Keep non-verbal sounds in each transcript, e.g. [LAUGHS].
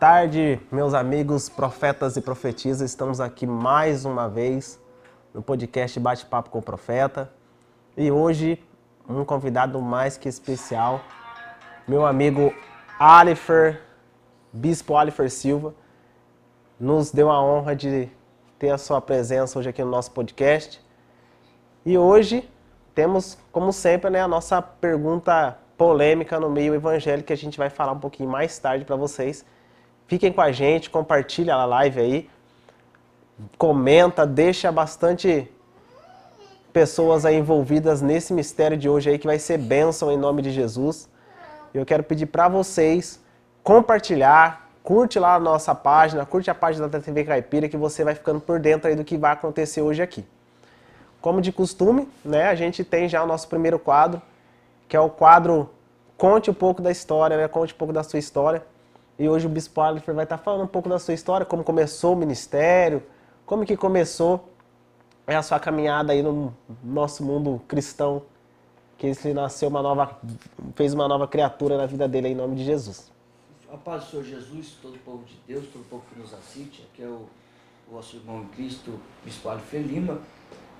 tarde, meus amigos profetas e profetisas. Estamos aqui mais uma vez no podcast Bate-Papo com o Profeta. E hoje, um convidado mais que especial, meu amigo Alifer, Bispo Alifer Silva, nos deu a honra de ter a sua presença hoje aqui no nosso podcast. E hoje temos, como sempre, né, a nossa pergunta polêmica no meio evangélico que a gente vai falar um pouquinho mais tarde para vocês. Fiquem com a gente, compartilha a live aí, comenta, deixa bastante pessoas aí envolvidas nesse mistério de hoje aí que vai ser bênção em nome de Jesus. Eu quero pedir para vocês compartilhar, curte lá a nossa página, curte a página da TV Caipira que você vai ficando por dentro aí do que vai acontecer hoje aqui. Como de costume, né, a gente tem já o nosso primeiro quadro, que é o quadro Conte um pouco da história, né? Conte um pouco da sua história. E hoje o Bispo Alifer vai estar falando um pouco da sua história, como começou o ministério, como que começou é a sua caminhada aí no nosso mundo cristão, que ele nasceu uma nova, fez uma nova criatura na vida dele em nome de Jesus. A paz do Senhor Jesus, todo o povo de Deus, todo o povo que nos assiste, aqui é o, o nosso irmão em Cristo, Bispo Alifer Lima,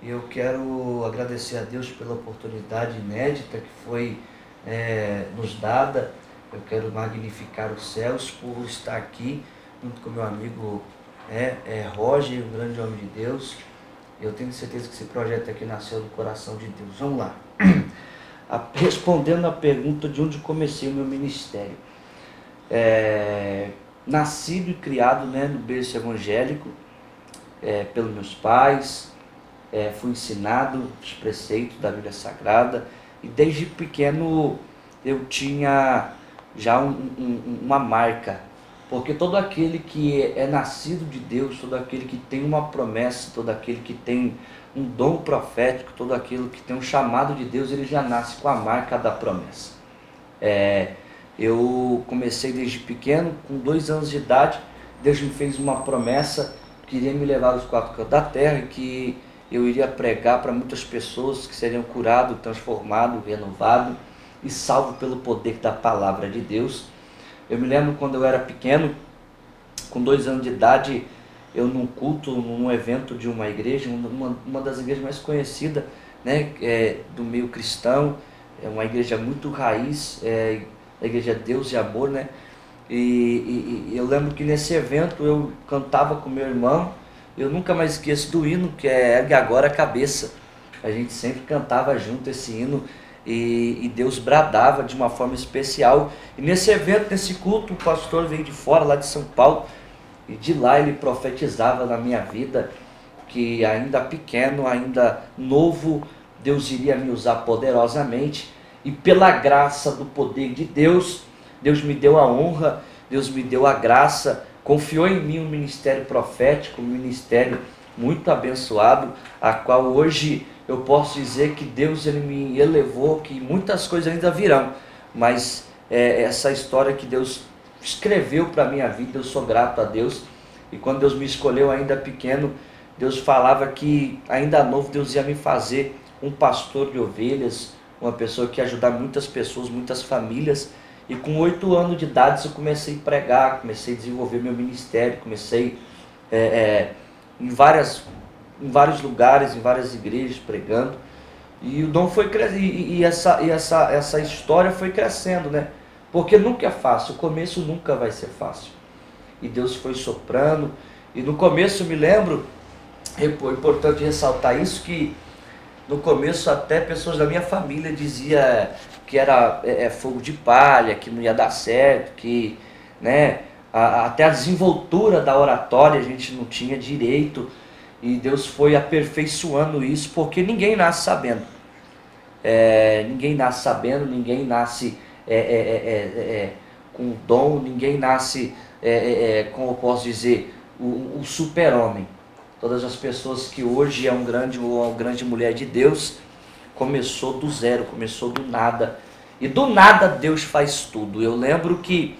e eu quero agradecer a Deus pela oportunidade inédita que foi é, nos dada. Eu quero magnificar os céus por estar aqui junto com meu amigo é, é, Roger, um grande homem de Deus. Eu tenho certeza que esse projeto aqui nasceu do coração de Deus. Vamos lá. [CLEARS THROAT] Respondendo à pergunta de onde comecei o meu ministério. É, nascido e criado né, no berço evangélico é, pelos meus pais, é, fui ensinado os preceitos da Bíblia Sagrada e desde pequeno eu tinha já um- um- uma marca, porque todo aquele que é nascido de Deus, todo aquele que tem uma promessa, todo aquele que tem um dom profético, todo aquele que tem um chamado de Deus, ele já nasce com a marca da promessa. É, eu comecei desde pequeno, com dois anos de idade, Deus me fez uma promessa, queria me levar aos quatro cantos da terra, e que eu iria pregar para muitas pessoas que seriam curado, transformado, renovado e salvo pelo poder da palavra de Deus. Eu me lembro quando eu era pequeno, com dois anos de idade, eu num culto, num evento de uma igreja, uma, uma das igrejas mais conhecidas né, é, do meio cristão, é uma igreja muito raiz, é, a igreja Deus e Amor, né? E, e- e eu lembro que nesse evento eu cantava com meu irmão, eu nunca mais esqueço do hino que é Ergue Agora a Cabeça. A gente sempre cantava junto esse hino e, e Deus bradava de uma forma especial. E nesse evento, nesse culto, o pastor veio de fora, lá de São Paulo, e de lá ele profetizava na minha vida que ainda pequeno, ainda novo, Deus iria me usar poderosamente e pela graça do poder de Deus, Deus me deu a honra, Deus me deu a graça, confiou em mim um ministério profético, um ministério muito abençoado, a qual hoje eu posso dizer que Deus ele me elevou, que muitas coisas ainda virão, mas é, essa história que Deus escreveu para minha vida, eu sou grato a Deus. E quando Deus me escolheu ainda pequeno, Deus falava que ainda novo Deus ia me fazer um pastor de ovelhas, uma pessoa que ia ajudar muitas pessoas, muitas famílias. E com oito anos de idade eu comecei a pregar, comecei a desenvolver meu ministério, comecei é, é, em, várias, em vários lugares, em várias igrejas pregando. E o dom foi crescendo, e, e essa, e essa, essa história foi crescendo, né? Porque nunca é fácil, o começo nunca vai ser fácil. E Deus foi soprando. E no começo me lembro, é importante ressaltar isso, que no começo até pessoas da minha família diziam que era é, é, fogo de palha, que não ia dar certo, que né, a- até a desenvoltura da oratória a gente não tinha direito. E Deus foi aperfeiçoando isso, porque ninguém nasce sabendo. É, ninguém nasce sabendo, ninguém nasce é, é, é, é com dom, ninguém nasce, como eu posso dizer, o, o super-homem. Todas as pessoas que hoje é um grande, uma grande mulher de Deus, começou do zero, começou do nada. E do nada Deus faz tudo. Eu lembro que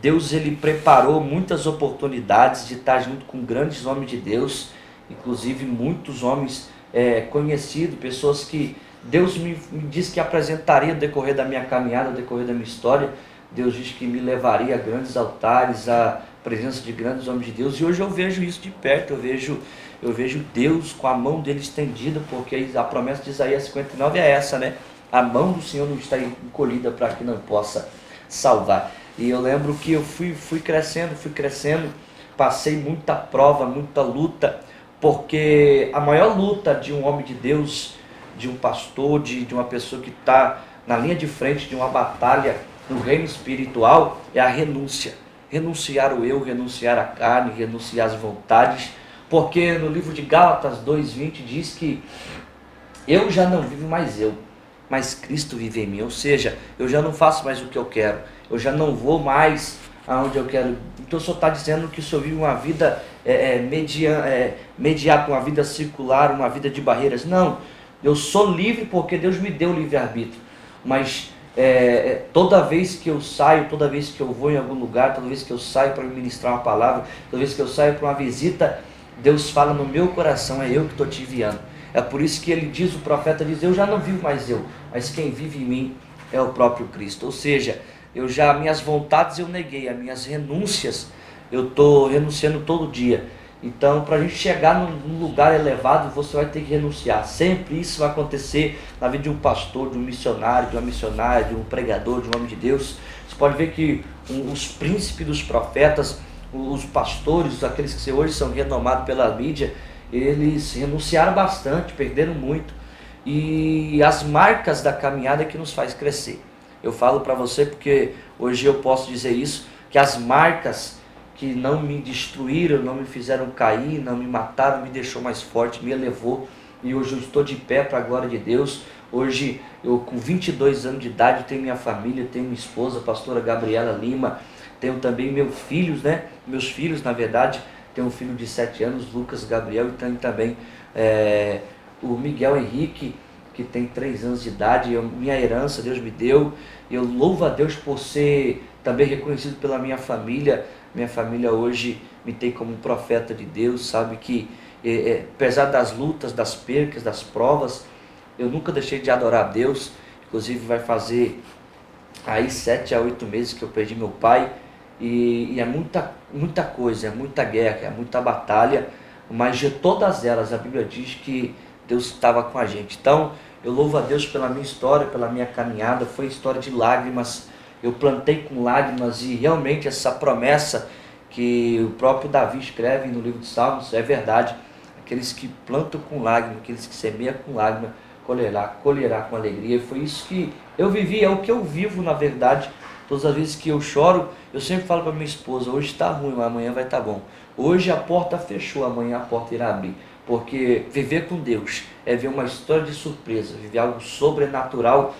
Deus ele preparou muitas oportunidades de estar junto com grandes homens de Deus, inclusive muitos homens é, conhecidos, pessoas que Deus me, me disse que apresentaria no decorrer da minha caminhada, no decorrer da minha história. Deus disse que me levaria a grandes altares, a presença de grandes homens de Deus. E hoje eu vejo isso de perto, eu vejo, eu vejo Deus com a mão dele estendida, porque a promessa de Isaías 59 é essa, né? A mão do Senhor não está encolhida para que não possa salvar. E eu lembro que eu fui, fui crescendo, fui crescendo, passei muita prova, muita luta, porque a maior luta de um homem de Deus, de um pastor, de, de uma pessoa que está na linha de frente de uma batalha no reino espiritual, é a renúncia. Renunciar o eu, renunciar a carne, renunciar as vontades, porque no livro de Gálatas 2:20 diz que eu já não vivo mais eu, mas Cristo vive em mim, ou seja, eu já não faço mais o que eu quero, eu já não vou mais aonde eu quero. Então o Senhor está dizendo que o Senhor vive uma vida é, é, media, é, mediata, uma vida circular, uma vida de barreiras. Não, eu sou livre porque Deus me deu livre-arbítrio, mas é, é, toda vez que eu saio, toda vez que eu vou em algum lugar, toda vez que eu saio para ministrar uma palavra, toda vez que eu saio para uma visita, Deus fala no meu coração, é eu que estou te enviando. É por isso que ele diz, o profeta diz, eu já não vivo mais eu, mas quem vive em mim é o próprio Cristo. Ou seja, eu já, minhas vontades eu neguei, as minhas renúncias, eu estou renunciando todo dia. Então, para a gente chegar num lugar elevado, você vai ter que renunciar. Sempre isso vai acontecer na vida de um pastor, de um missionário, de uma missionária, de um pregador, de um homem de Deus. Você pode ver que os príncipes dos profetas, os pastores, aqueles que hoje são renomados pela mídia, eles renunciaram bastante, perderam muito. E as marcas da caminhada é que nos faz crescer. Eu falo para você porque hoje eu posso dizer isso, que as marcas que não me destruíram, não me fizeram cair, não me mataram, me deixou mais forte, me elevou. E hoje eu estou de pé para a glória de Deus. Hoje eu com 22 anos de idade tenho minha família, tenho minha esposa, a pastora Gabriela Lima, tenho também meus filhos, né? Meus filhos, na verdade, tenho um filho de 7 anos, Lucas Gabriel, e tenho também é, o Miguel Henrique, que tem 3 anos de idade, eu, minha herança Deus me deu. Eu louvo a Deus por ser também reconhecido pela minha família, minha família hoje me tem como profeta de Deus, sabe que é, é, apesar das lutas, das percas, das provas, eu nunca deixei de adorar a Deus. Inclusive vai fazer aí sete a oito meses que eu perdi meu pai e, e é muita, muita coisa, é muita guerra, é muita batalha, mas de todas elas a Bíblia diz que Deus estava com a gente. Então eu louvo a Deus pela minha história, pela minha caminhada, foi história de lágrimas eu plantei com lágrimas e realmente essa promessa que o próprio Davi escreve no livro de Salmos é verdade. Aqueles que plantam com lágrimas, aqueles que semeiam com lágrimas, colherá, colherá com alegria. E foi isso que eu vivi, é o que eu vivo na verdade. Todas as vezes que eu choro, eu sempre falo para minha esposa: hoje está ruim, mas amanhã vai estar tá bom. Hoje a porta fechou, amanhã a porta irá abrir. Porque viver com Deus é ver uma história de surpresa, viver algo sobrenatural.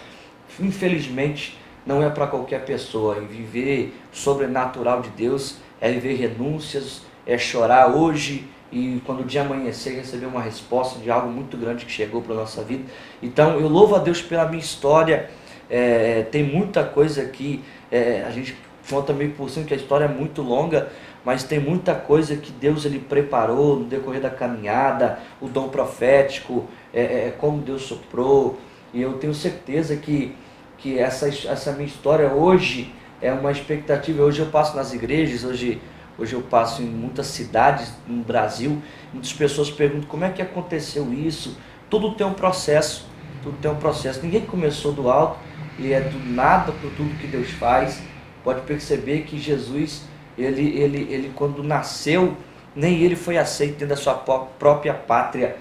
Infelizmente, não é para qualquer pessoa. E viver sobrenatural de Deus é viver renúncias, é chorar hoje e quando o dia amanhecer receber uma resposta de algo muito grande que chegou para a nossa vida. Então eu louvo a Deus pela minha história. É, tem muita coisa aqui, é, a gente conta meio por cima que a história é muito longa, mas tem muita coisa que Deus ele preparou no decorrer da caminhada, o dom profético, é, é como Deus soprou, e eu tenho certeza que que essa, essa minha história hoje é uma expectativa. Hoje eu passo nas igrejas, hoje, hoje eu passo em muitas cidades no Brasil. Muitas pessoas perguntam como é que aconteceu isso. Tudo tem um processo, tudo tem um processo. Ninguém começou do alto e é do nada por tudo que Deus faz. Pode perceber que Jesus, ele, ele, ele quando nasceu, nem ele foi aceito dentro da sua própria pátria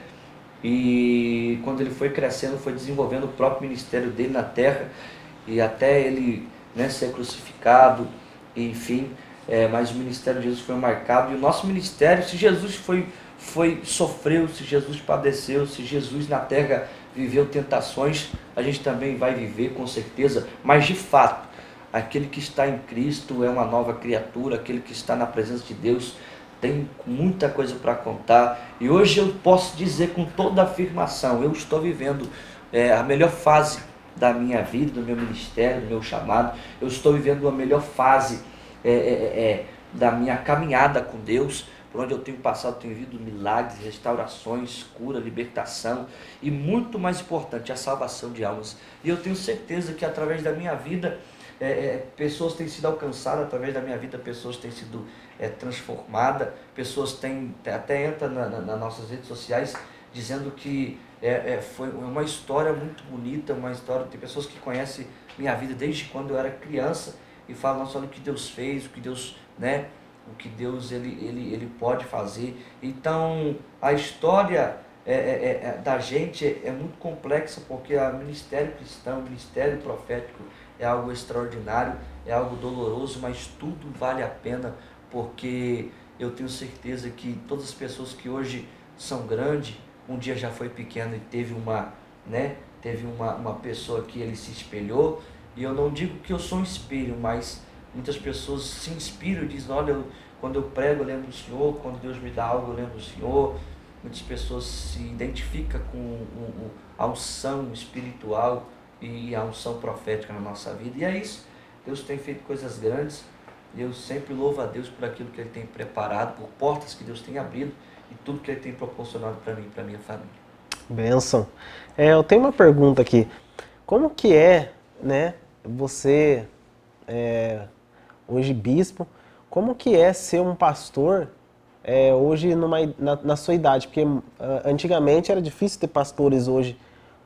e quando ele foi crescendo, foi desenvolvendo o próprio ministério dele na terra e até ele né, ser crucificado, enfim. É, mas o ministério de Jesus foi marcado e o nosso ministério, se Jesus foi, foi sofreu, se Jesus padeceu, se Jesus na terra viveu tentações, a gente também vai viver com certeza, mas de fato, aquele que está em Cristo é uma nova criatura, aquele que está na presença de Deus tem muita coisa para contar. E hoje eu posso dizer com toda afirmação, eu estou vivendo é, a melhor fase da minha vida, do meu ministério, do meu chamado. Eu estou vivendo a melhor fase é, é, é, é da minha caminhada com Deus, por onde eu tenho passado, tenho vivido milagres, restaurações, cura, libertação e muito mais importante, a salvação de almas. E eu tenho certeza que através da minha vida, é, é, pessoas têm sido alcançadas, através da minha vida, pessoas têm sido é, transformadas, pessoas têm, até entra na, na, nas nossas redes sociais dizendo que é, é, foi uma história muito bonita, uma história, tem pessoas que conhecem minha vida desde quando eu era criança e falam só do que Deus fez, o que Deus, né, o que Deus ele, ele, ele pode fazer. Então, a história é, é, é, é da gente é muito complexa porque o ministério cristão, o ministério profético é algo extraordinário, é algo doloroso, mas tudo vale a pena porque eu tenho certeza que todas as pessoas que hoje são grandes, um dia já foi pequeno e teve uma, né, teve uma, uma pessoa que ele se espelhou, e eu não digo que eu sou um espelho, mas muitas pessoas se inspiram e dizem, olha, eu, quando eu prego eu lembro do Senhor, quando Deus me dá algo eu lembro do Senhor, muitas pessoas se identificam com a unção espiritual e a unção profética na nossa vida, e é isso, Deus tem feito coisas grandes, eu sempre louvo a Deus por aquilo que Ele tem preparado, por portas que Deus tem abrido, e tudo que Ele tem proporcionado para mim e para minha família. Benção. É, eu tenho uma pergunta aqui. Como que é, né, você, é, hoje bispo, como que é ser um pastor é, hoje numa, na, na, sua idade? Porque uh, antigamente era difícil ter pastores hoje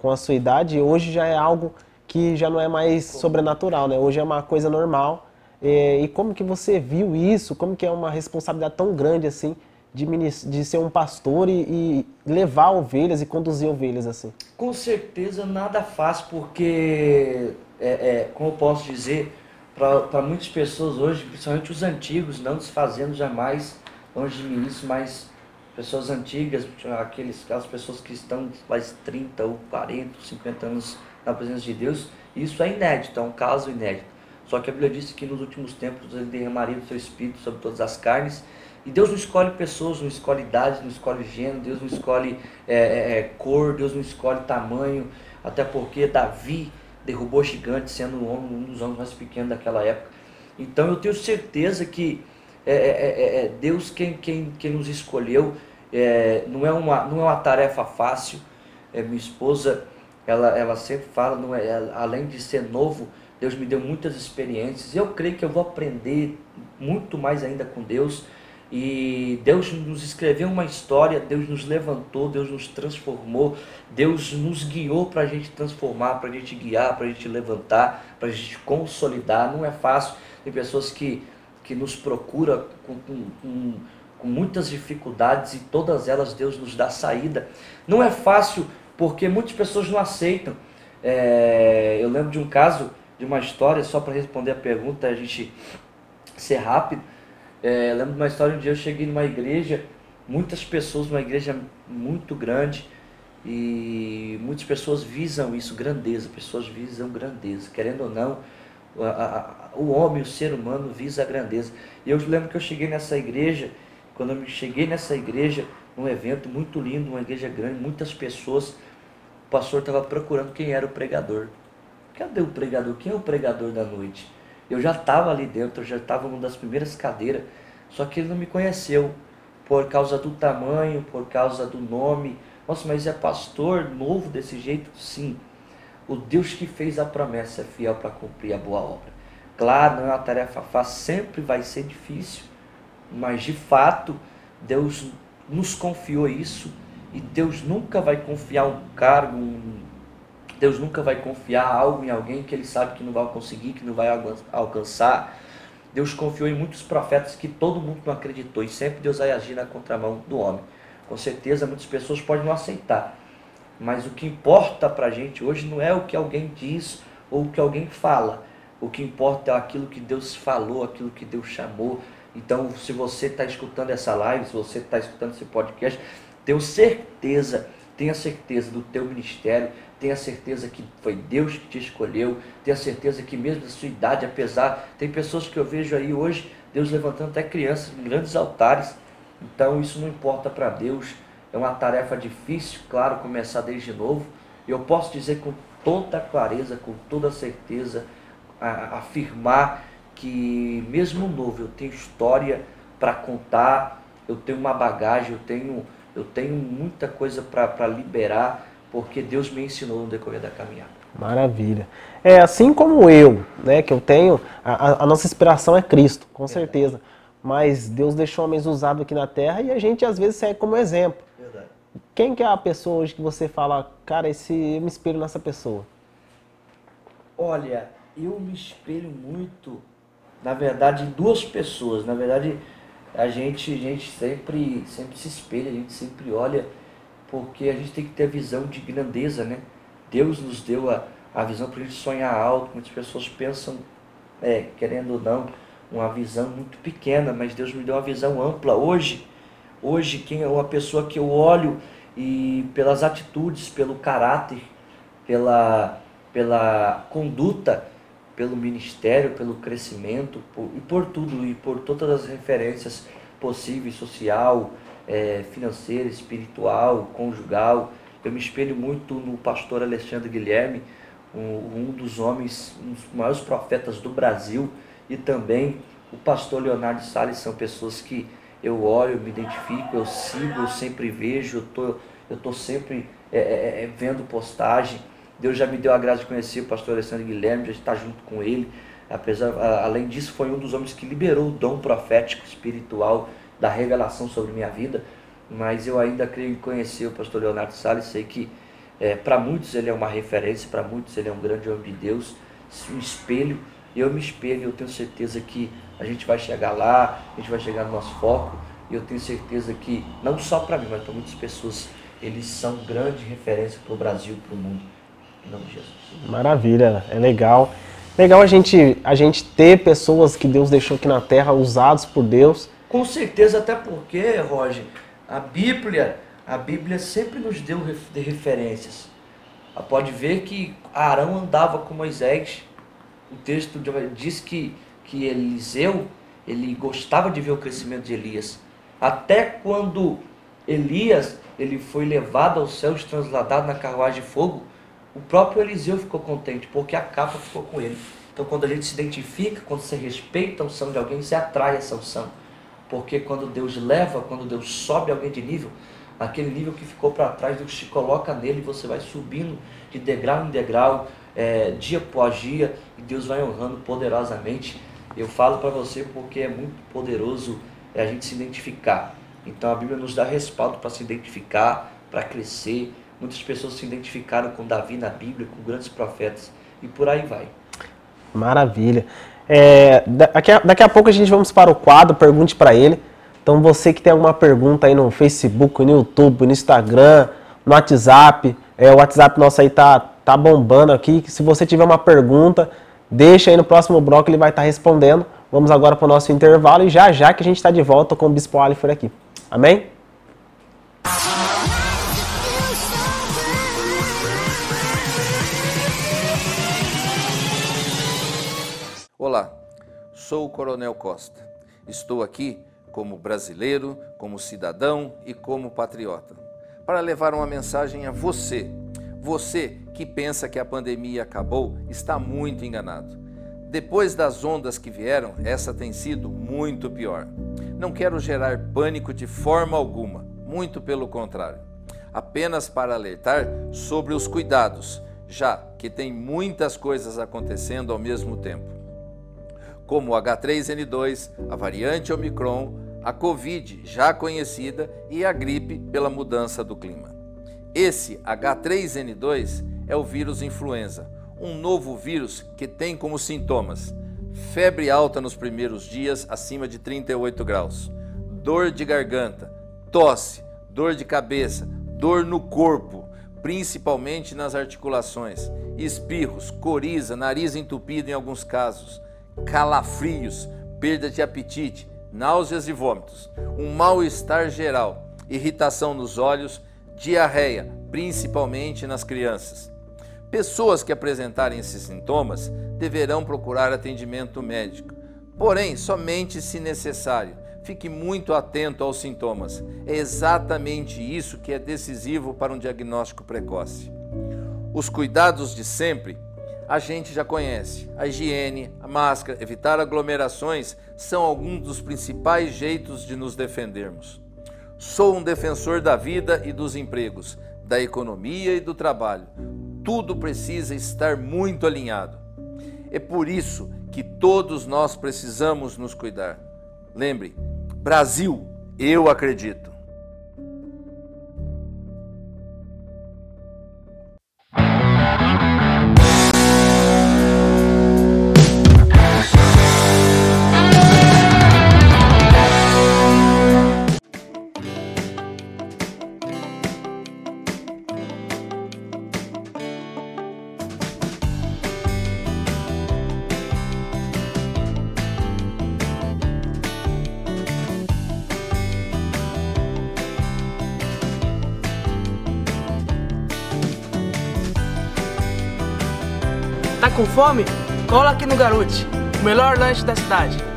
com a sua idade, hoje já é algo que já não é mais sobrenatural, né? Hoje é uma coisa normal. E como que você viu isso? Como que é uma responsabilidade tão grande assim de, de ser um pastor e, e, levar ovelhas e conduzir ovelhas assim? Com certeza nada fácil, porque, é, é, como eu posso dizer, para muitas pessoas hoje, principalmente os antigos, não desfazendo jamais longe de mim isso, mas pessoas antigas, aqueles, aquelas pessoas que estão mais 30 ou 40, 50 anos na presença de Deus, isso é inédito, é um caso inédito. Só que a Bíblia disse que nos últimos tempos ele derramaria o seu espírito sobre todas as carnes e Deus não escolhe pessoas, não escolhe idade, não escolhe gênero, Deus não escolhe é, é, é, cor, Deus não escolhe tamanho, até porque Davi derrubou gigante, sendo um, um dos homens mais pequenos daquela época. Então eu tenho certeza que é, é, é, é Deus quem, quem, quem nos escolheu, não, é uma, não é uma tarefa fácil. minha esposa, ela, ela sempre fala, não é, além de ser novo, Deus me deu muitas experiências. Eu creio que eu vou aprender muito mais ainda com Deus e Deus nos escreveu uma história, Deus nos levantou, Deus nos transformou, Deus nos guiou para a gente transformar, para a gente guiar, para a gente levantar, para a gente consolidar. Não é fácil. Tem pessoas que, que nos procuram com, com, com, com muitas dificuldades e todas elas Deus nos dá saída. Não é fácil porque muitas pessoas não aceitam. É, eu lembro de um caso, de uma história, só para responder a pergunta, a gente ser rápido é, lembro de uma história, um dia eu cheguei numa igreja, muitas pessoas, uma igreja muito grande, e muitas pessoas visam isso, grandeza, pessoas visam grandeza, querendo ou não, o homem, o ser humano visa a grandeza. E eu lembro que eu cheguei nessa igreja, quando eu cheguei nessa igreja, um evento muito lindo, uma igreja grande, muitas pessoas, o pastor estava procurando quem era o pregador. Cadê o pregador? Quem é o pregador da noite? Eu já estava ali dentro, eu já estava numa das primeiras cadeiras, só que ele não me conheceu por causa do tamanho, por causa do nome. Nossa, mas é pastor novo desse jeito? Sim. O Deus que fez a promessa é fiel para cumprir a boa obra. Claro, não é uma tarefa fácil, sempre vai ser difícil, mas de fato Deus nos confiou isso e Deus nunca vai confiar um cargo, um Deus nunca vai confiar algo em alguém que ele sabe que não vai conseguir, que não vai alcançar. Deus confiou em muitos profetas que todo mundo não acreditou e sempre Deus vai agir na contramão do homem. Com certeza muitas pessoas podem não aceitar, mas o que importa para a gente hoje não é o que alguém diz ou o que alguém fala. O que importa é aquilo que Deus falou, aquilo que Deus chamou. Então, se você está escutando essa live, se você está escutando esse podcast, tenho certeza, tenha certeza do teu ministério, tenha certeza que foi Deus que te escolheu, tenha certeza que mesmo a sua idade, apesar, tem pessoas que eu vejo aí hoje, Deus levantando até crianças em grandes altares. Então, isso não importa para Deus. É uma tarefa difícil, claro, começar desde novo. E eu posso dizer com toda clareza, com toda certeza, a, afirmar que mesmo novo eu tenho história para contar, eu tenho uma bagagem, eu tenho, eu tenho muita coisa para liberar, porque Deus me ensinou no decorrer da caminhada. Maravilha. É assim como eu, né, que eu tenho, a, a nossa inspiração é Cristo, com certeza. Mas Deus deixou homens usados aqui na Terra e a gente às vezes segue como exemplo. Quem que é a pessoa hoje que você fala, cara, esse, eu me espelho nessa pessoa? Olha, eu me espelho muito, na verdade, em duas pessoas. Na verdade, a gente, a gente sempre, sempre se espelha, a gente sempre olha, porque a gente tem que ter a visão de grandeza, né? Deus nos deu a, a visão para a gente sonhar alto. Muitas pessoas pensam, é, querendo ou não, uma visão muito pequena, mas Deus me deu uma visão ampla. Hoje, hoje quem é uma pessoa que eu olho e pelas atitudes, pelo caráter, pela, pela conduta, pelo ministério, pelo crescimento por, e por tudo e por todas as referências possíveis, social, é, financeira, espiritual, conjugal. Eu me espelho muito no pastor Alexandre Guilherme, um, um dos homens, um dos maiores profetas do Brasil, e também o pastor Leonardo Salles, são pessoas que eu olho, eu me identifico, eu sigo, eu sempre vejo, eu tô, eu tô sempre é, é, é vendo postagem. Deus já me deu a graça de conhecer o pastor Alessandro Guilherme, já está junto com ele. Apesar, além disso, foi um dos homens que liberou o dom profético espiritual da revelação sobre minha vida. Mas eu ainda creio em conhecer o pastor Leonardo Salles, sei que é, para muitos ele é uma referência, para muitos ele é um grande homem de Deus, um espelho. Eu me espelho, eu tenho certeza que a gente vai chegar lá, a gente vai chegar no nosso foco. E eu tenho certeza que, não só para mim, mas para muitas pessoas, eles são grande referência para o Brasil, para o mundo. Em nome de Jesus. Maravilha, é legal. Legal a gente, a gente ter pessoas que Deus deixou aqui na Terra, usados por Deus. Com certeza, até porque, Roger, a Bíblia, a Bíblia sempre nos deu de referências. Pode ver que Arão andava com Moisés. O texto diz que, que Eliseu ele gostava de ver o crescimento de Elias. Até quando Elias ele foi levado aos céus, transladado na carruagem de fogo, o próprio Eliseu ficou contente, porque a capa ficou com ele. Então, quando a gente se identifica, quando você respeita a unção de alguém, você atrai essa unção. Porque quando Deus leva, quando Deus sobe alguém de nível, aquele nível que ficou para trás, Deus te coloca nele, você vai subindo de degrau em degrau, é, dia após dia, e Deus vai honrando poderosamente. Eu falo para você porque é muito poderoso é a gente se identificar. Então a Bíblia nos dá respaldo para se identificar, para crescer, Muitas pessoas se identificaram com Davi na Bíblia, com grandes profetas, e por aí vai. Maravilha. É, daqui, a, daqui a pouco a gente vamos para o quadro Pergunte para ele. Então você que tem alguma pergunta aí no Facebook, no YouTube, no Instagram, no WhatsApp, é, o WhatsApp nosso aí tá, tá bombando aqui. Se você tiver uma pergunta, deixa aí no próximo bloco, ele vai estar tá respondendo. Vamos agora para o nosso intervalo e já já que a gente está de volta com o Bispo Alifer aqui. Amém? Olá, sou o Coronel Costa. Estou aqui como brasileiro, como cidadão e como patriota, para levar uma mensagem a você. Você que pensa que a pandemia acabou está muito enganado. Depois das ondas que vieram, essa tem sido muito pior. Não quero gerar pânico de forma alguma, muito pelo contrário. Apenas para alertar sobre os cuidados, já que tem muitas coisas acontecendo ao mesmo tempo como o H3N2, a variante Omicron, a Covid já conhecida e a gripe pela mudança do clima. Esse H3N2 é o vírus influenza, um novo vírus que tem como sintomas febre alta nos primeiros dias acima de 38 graus, dor de garganta, tosse, dor de cabeça, dor no corpo, principalmente nas articulações, espirros, coriza, nariz entupido em alguns casos, calafrios, perda de apetite, náuseas e vômitos, um mal-estar geral, irritação nos olhos, diarreia, principalmente nas crianças. Pessoas que apresentarem esses sintomas deverão procurar atendimento médico, porém somente se necessário. Fique muito atento aos sintomas. É exatamente isso que é decisivo para um diagnóstico precoce. Os cuidados de sempre a gente já conhece. A higiene, a máscara, evitar aglomerações são alguns dos principais jeitos de nos defendermos. Sou um defensor da vida e dos empregos, da economia e do trabalho. Tudo precisa estar muito alinhado. É por isso que todos nós precisamos nos cuidar. Lembre, Brasil, eu acredito. Fome? Cola aqui no Garute, o melhor lanche da cidade.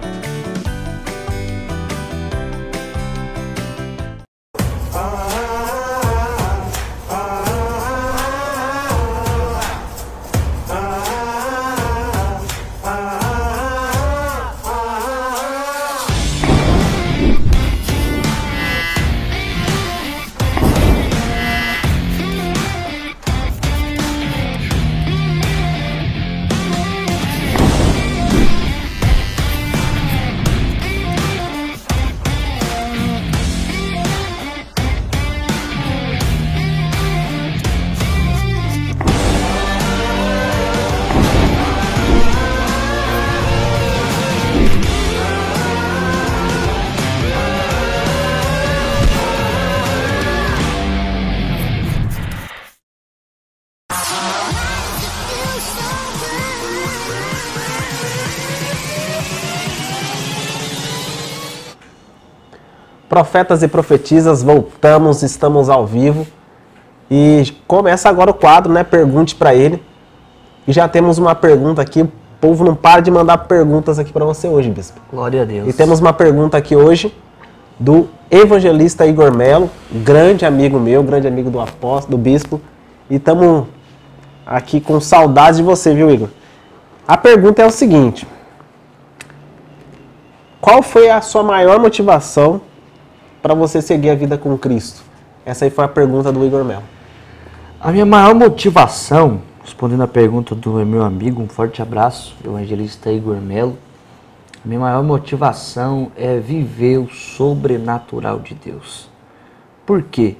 Profetas e profetisas, voltamos, estamos ao vivo. E começa agora o quadro, né? Pergunte para ele. E já temos uma pergunta aqui. O povo não para de mandar perguntas aqui para você hoje, bispo. Glória a Deus. E temos uma pergunta aqui hoje do evangelista Igor Melo, grande amigo meu, grande amigo do apóstolo, do bispo. E estamos aqui com saudades de você, viu, Igor? A pergunta é o seguinte: Qual foi a sua maior motivação para você seguir a vida com Cristo? Essa aí foi a pergunta do Igor Melo. A minha maior motivação, respondendo a pergunta do meu amigo, um forte abraço, evangelista Igor Melo. A minha maior motivação é viver o sobrenatural de Deus. Por quê?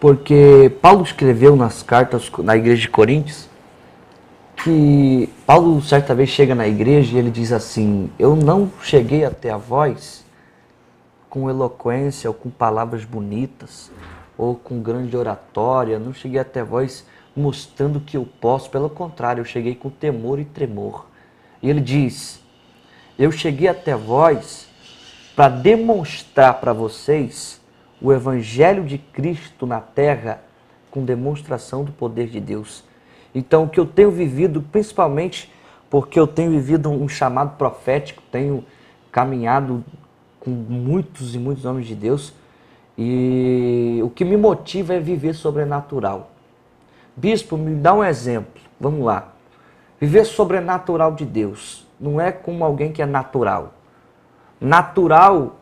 Porque Paulo escreveu nas cartas na igreja de Coríntios que Paulo certa vez chega na igreja e ele diz assim: Eu não cheguei até a vós com eloquência ou com palavras bonitas ou com grande oratória, não cheguei até vós mostrando que eu posso, pelo contrário, eu cheguei com temor e tremor. E ele diz: Eu cheguei até vós para demonstrar para vocês o evangelho de Cristo na terra com demonstração do poder de Deus. Então, o que eu tenho vivido, principalmente porque eu tenho vivido um chamado profético, tenho caminhado com muitos e muitos homens de Deus, e o que me motiva é viver sobrenatural. Bispo, me dá um exemplo. Vamos lá. Viver sobrenatural de Deus não é como alguém que é natural. Natural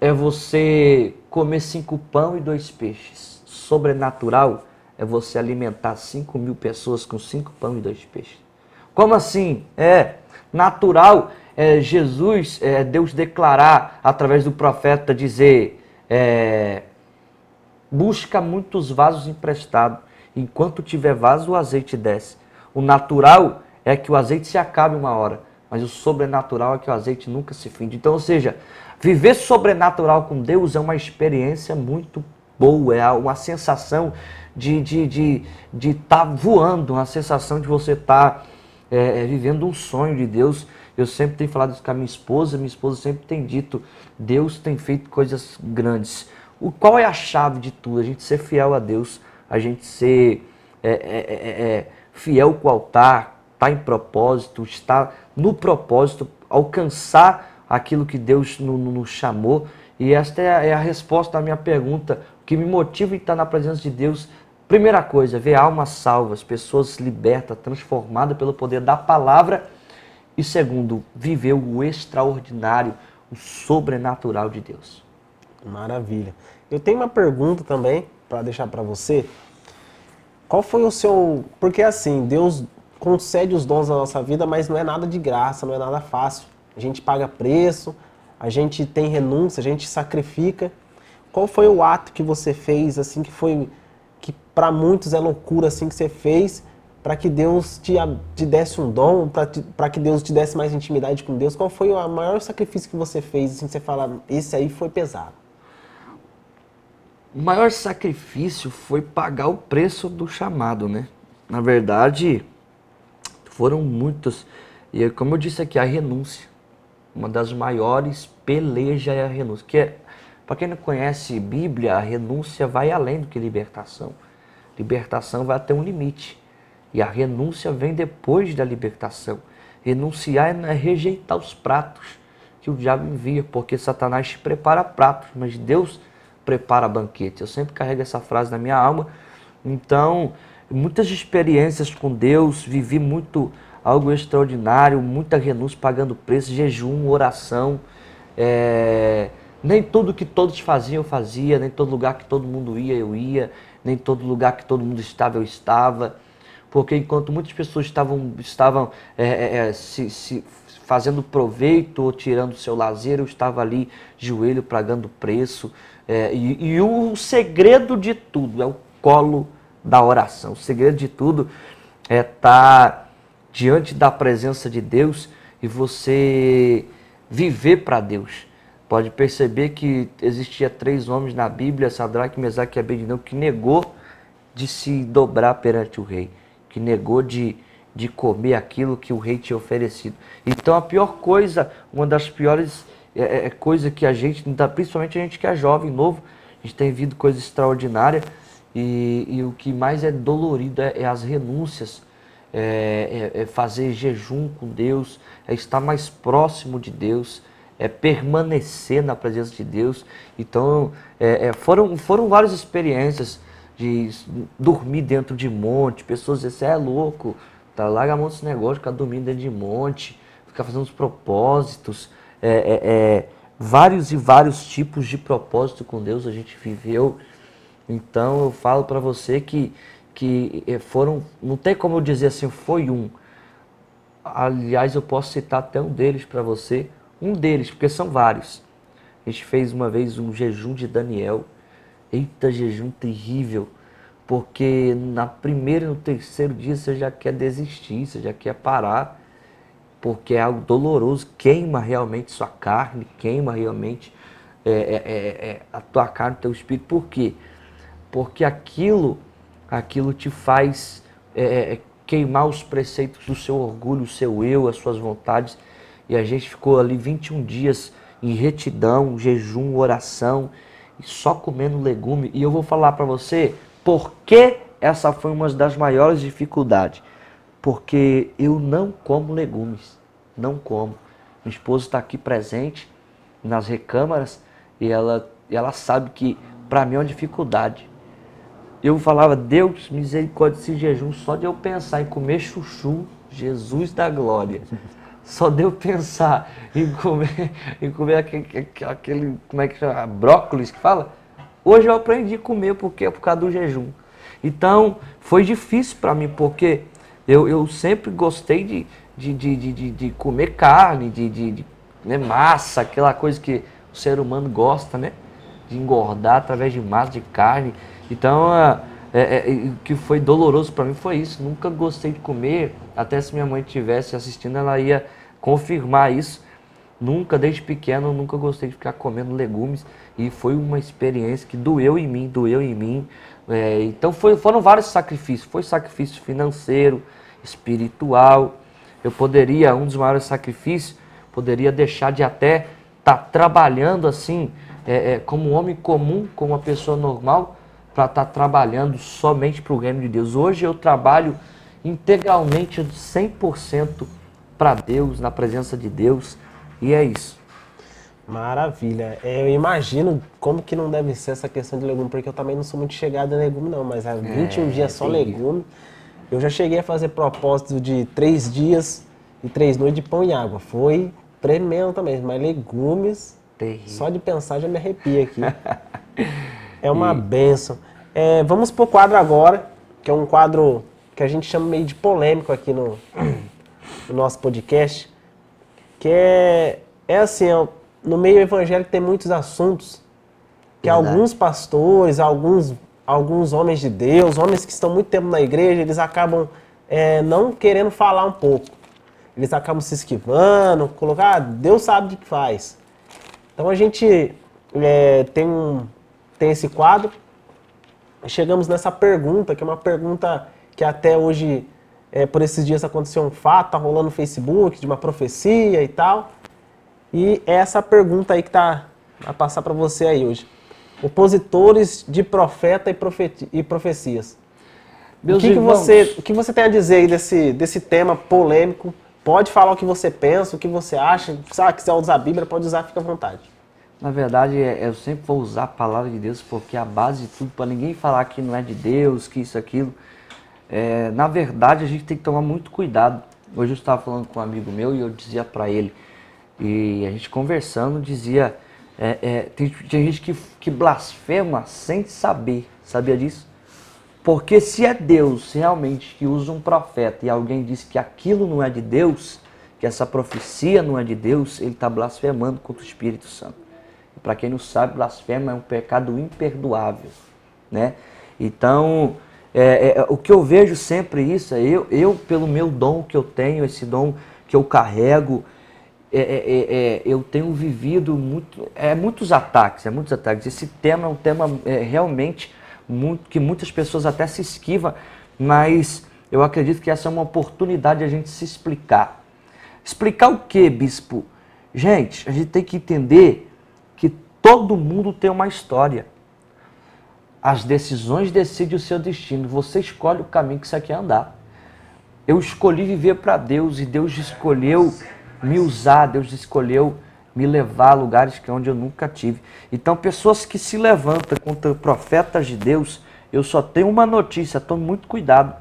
é você comer cinco pão e dois peixes. Sobrenatural é você alimentar cinco mil pessoas com cinco pão e dois peixes. Como assim? É natural é Jesus, é Deus declarar através do profeta dizer é, busca muitos vasos emprestados. Enquanto tiver vaso, o azeite desce. O natural é que o azeite se acabe uma hora, mas o sobrenatural é que o azeite nunca se finde. Então, ou seja, viver sobrenatural com Deus é uma experiência muito boa, é uma sensação de estar de, de, de tá voando, uma sensação de você estar tá, é, vivendo um sonho de Deus. Eu sempre tenho falado isso com a minha esposa, minha esposa sempre tem dito, Deus tem feito coisas grandes. O, qual é a chave de tudo? A gente ser fiel a Deus, a gente ser é, é, é, é fiel com o altar, estar tá em propósito, estar no propósito, alcançar aquilo que Deus nos chamou. E esta é a, é a resposta à minha pergunta. O que me motiva em estar na presença de Deus Primeira coisa, ver almas salvas, pessoas libertas, transformadas pelo poder da palavra. E segundo, viver o extraordinário, o sobrenatural de Deus. Maravilha. Eu tenho uma pergunta também para deixar para você. Qual foi o seu. Porque assim, Deus concede os dons na nossa vida, mas não é nada de graça, não é nada fácil. A gente paga preço, a gente tem renúncia, a gente sacrifica. Qual foi o ato que você fez, assim, que foi que para muitos é loucura assim que você fez para que Deus te, te desse um dom, para que Deus te desse mais intimidade com Deus? Qual foi o maior sacrifício que você fez? Assim, você fala, esse aí foi pesado. O maior sacrifício foi pagar o preço do chamado, né? Na verdade, foram muitos. E como eu disse aqui, a renúncia. Uma das maiores pelejas é a renúncia. Que é, para quem não conhece Bíblia, a renúncia vai além do que libertação. Libertação vai até um limite. E a renúncia vem depois da libertação. Renunciar é rejeitar os pratos que o diabo envia, porque Satanás prepara pratos, mas Deus prepara banquete. Eu sempre carrego essa frase na minha alma. Então, muitas experiências com Deus, vivi muito algo extraordinário, muita renúncia, pagando preço, jejum, oração. É nem tudo que todos faziam eu fazia, nem todo lugar que todo mundo ia eu ia, nem todo lugar que todo mundo estava eu estava. Porque enquanto muitas pessoas estavam, estavam é, é, é se, se, fazendo proveito ou tirando seu lazer, eu estava ali, joelho, pagando preço. É, e, e o segredo de tudo é o colo da oração. O segredo de tudo é estar tá diante da presença de Deus e você viver para Deus pode perceber que existia três homens na Bíblia, Sadraque, Mesaque e Abednego, que negou de se dobrar perante o rei, que negou de, de comer aquilo que o rei tinha oferecido. Então a pior coisa, uma das piores é, é, é coisas que a gente, principalmente a gente que é jovem, novo, a gente tem vindo coisas extraordinárias e, e o que mais é dolorido é, é as renúncias, é, é, é fazer jejum com Deus, é estar mais próximo de Deus, é permanecer na presença de Deus. Então, é, foram, foram várias experiências de dormir dentro de monte, pessoas dizem, você é louco, tá, larga a mão desse negócio, ficar dormindo dentro de monte, ficar fazendo os propósitos, é, é, é, vários e vários tipos de propósito com Deus a gente viveu. Então, eu falo para você que, que é, foram, não tem como eu dizer assim, foi um. Aliás, eu posso citar até um deles para você, um deles, porque são vários. A gente fez uma vez um jejum de Daniel. Eita, jejum terrível. Porque na primeira e no terceiro dia você já quer desistir, você já quer parar. Porque é algo doloroso, queima realmente sua carne, queima realmente é, é, é, é a tua carne, o teu espírito. Por quê? Porque aquilo, aquilo te faz é, é, queimar os preceitos do seu orgulho, o seu eu, as suas vontades e a gente ficou ali 21 dias em retidão, jejum, oração, só comendo legume. E eu vou falar para você por que essa foi uma das maiores dificuldades. Porque eu não como legumes, não como. Minha esposa está aqui presente nas recâmaras e ela, ela sabe que para mim é uma dificuldade. Eu falava, Deus, misericórdia desse jejum, só de eu pensar em comer chuchu, Jesus da glória. [LAUGHS] Só deu pensar em comer, em comer aquele, aquele, como é que chama? Brócolis que fala. Hoje eu aprendi a comer porque é por causa do jejum. Então foi difícil para mim porque eu, eu sempre gostei de, de, de, de, de comer carne, de, de, de né, massa, aquela coisa que o ser humano gosta, né? De engordar através de massa, de carne. Então, é, é, o que foi doloroso para mim foi isso. Nunca gostei de comer. Até se minha mãe estivesse assistindo, ela ia confirmar isso. Nunca, desde pequeno, nunca gostei de ficar comendo legumes e foi uma experiência que doeu em mim, doeu em mim. É, então foi, foram vários sacrifícios. Foi sacrifício financeiro, espiritual, Eu poderia, um dos maiores sacrifícios, poderia deixar de até estar trabalhando assim, é, é, como um homem comum, como uma pessoa normal, para estar trabalhando somente para o reino de Deus. Hoje eu trabalho integralmente 100% para Deus, na presença de Deus, e é isso. Maravilha. É, eu imagino como que não deve ser essa questão de legume, porque eu também não sou muito chegado em legume, não, mas há 21 dias só terrível. legume. Eu já cheguei a fazer propósito de três dias e três noites de pão e água. Foi tremendo também, mas legumes, Terrível. só de pensar já me arrepia aqui. [LAUGHS] É uma benção. É, vamos pro quadro agora, que é um quadro que a gente chama meio de polêmico aqui no, no nosso podcast, que é, é assim, ó, no meio evangélico tem muitos assuntos que Verdade. alguns pastores, alguns, alguns homens de Deus, homens que estão muito tempo na igreja, eles acabam é, não querendo falar um pouco. Eles acabam se esquivando, colocar, ah, Deus sabe de que faz. Então a gente é, tem, um, tem esse quadro. Chegamos nessa pergunta, que é uma pergunta que até hoje, é, por esses dias aconteceu um fato, tá rolando no Facebook, de uma profecia e tal. E é essa pergunta aí que tá a passar para você aí hoje. Opositores de profeta e, profeti- e profecias. O Meus que, que irmãos, você, o que você tem a dizer aí desse, desse tema polêmico? Pode falar o que você pensa, o que você acha. Se ah, quiser usar a Bíblia, pode usar, fica à vontade. Na verdade, é- eu sempre vou usar a palavra de Deus porque é a base de tudo, para ninguém falar que não é de Deus, que isso, aquilo. É, na verdade, a gente tem que tomar muito cuidado. Hoje eu estava falando com um amigo meu e eu dizia para ele, e a gente conversando, dizia: é, é, tem, tem gente que, que blasfema sem saber, sabia disso? Porque se é Deus realmente que usa um profeta e alguém diz que aquilo não é de Deus, que essa profecia não é de Deus, ele está blasfemando contra o Espírito Santo. Para quem não sabe, blasfema é um pecado imperdoável, né? Então, é, é, o que eu vejo sempre isso, é eu, eu, pelo meu dom que eu tenho, esse dom que eu carrego, é, é, é, é, eu tenho vivido muito, é, muitos ataques, é muitos ataques. Esse tema é um tema é, realmente muito, que muitas pessoas até se esquivam, mas eu acredito que essa é uma oportunidade de a gente se explicar. Explicar o que, bispo? Gente, a gente tem que entender que todo mundo tem uma história. As decisões decidem o seu destino. Você escolhe o caminho que você quer andar. Eu escolhi viver para Deus e Deus escolheu me usar, Deus escolheu me levar a lugares que é onde eu nunca tive. Então, pessoas que se levantam contra profetas de Deus, eu só tenho uma notícia, tome muito cuidado.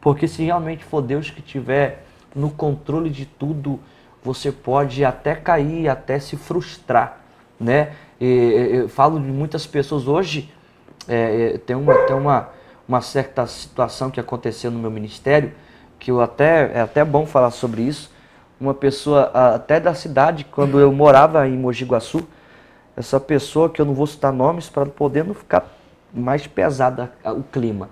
Porque se realmente for Deus que tiver no controle de tudo, você pode até cair, até se frustrar, né? E, eu falo de muitas pessoas hoje, é, é, tem uma, tem uma, uma certa situação que aconteceu no meu ministério, que eu até, é até bom falar sobre isso. Uma pessoa até da cidade, quando eu morava em Mogi Guaçu, essa pessoa, que eu não vou citar nomes para poder não ficar mais pesada o clima.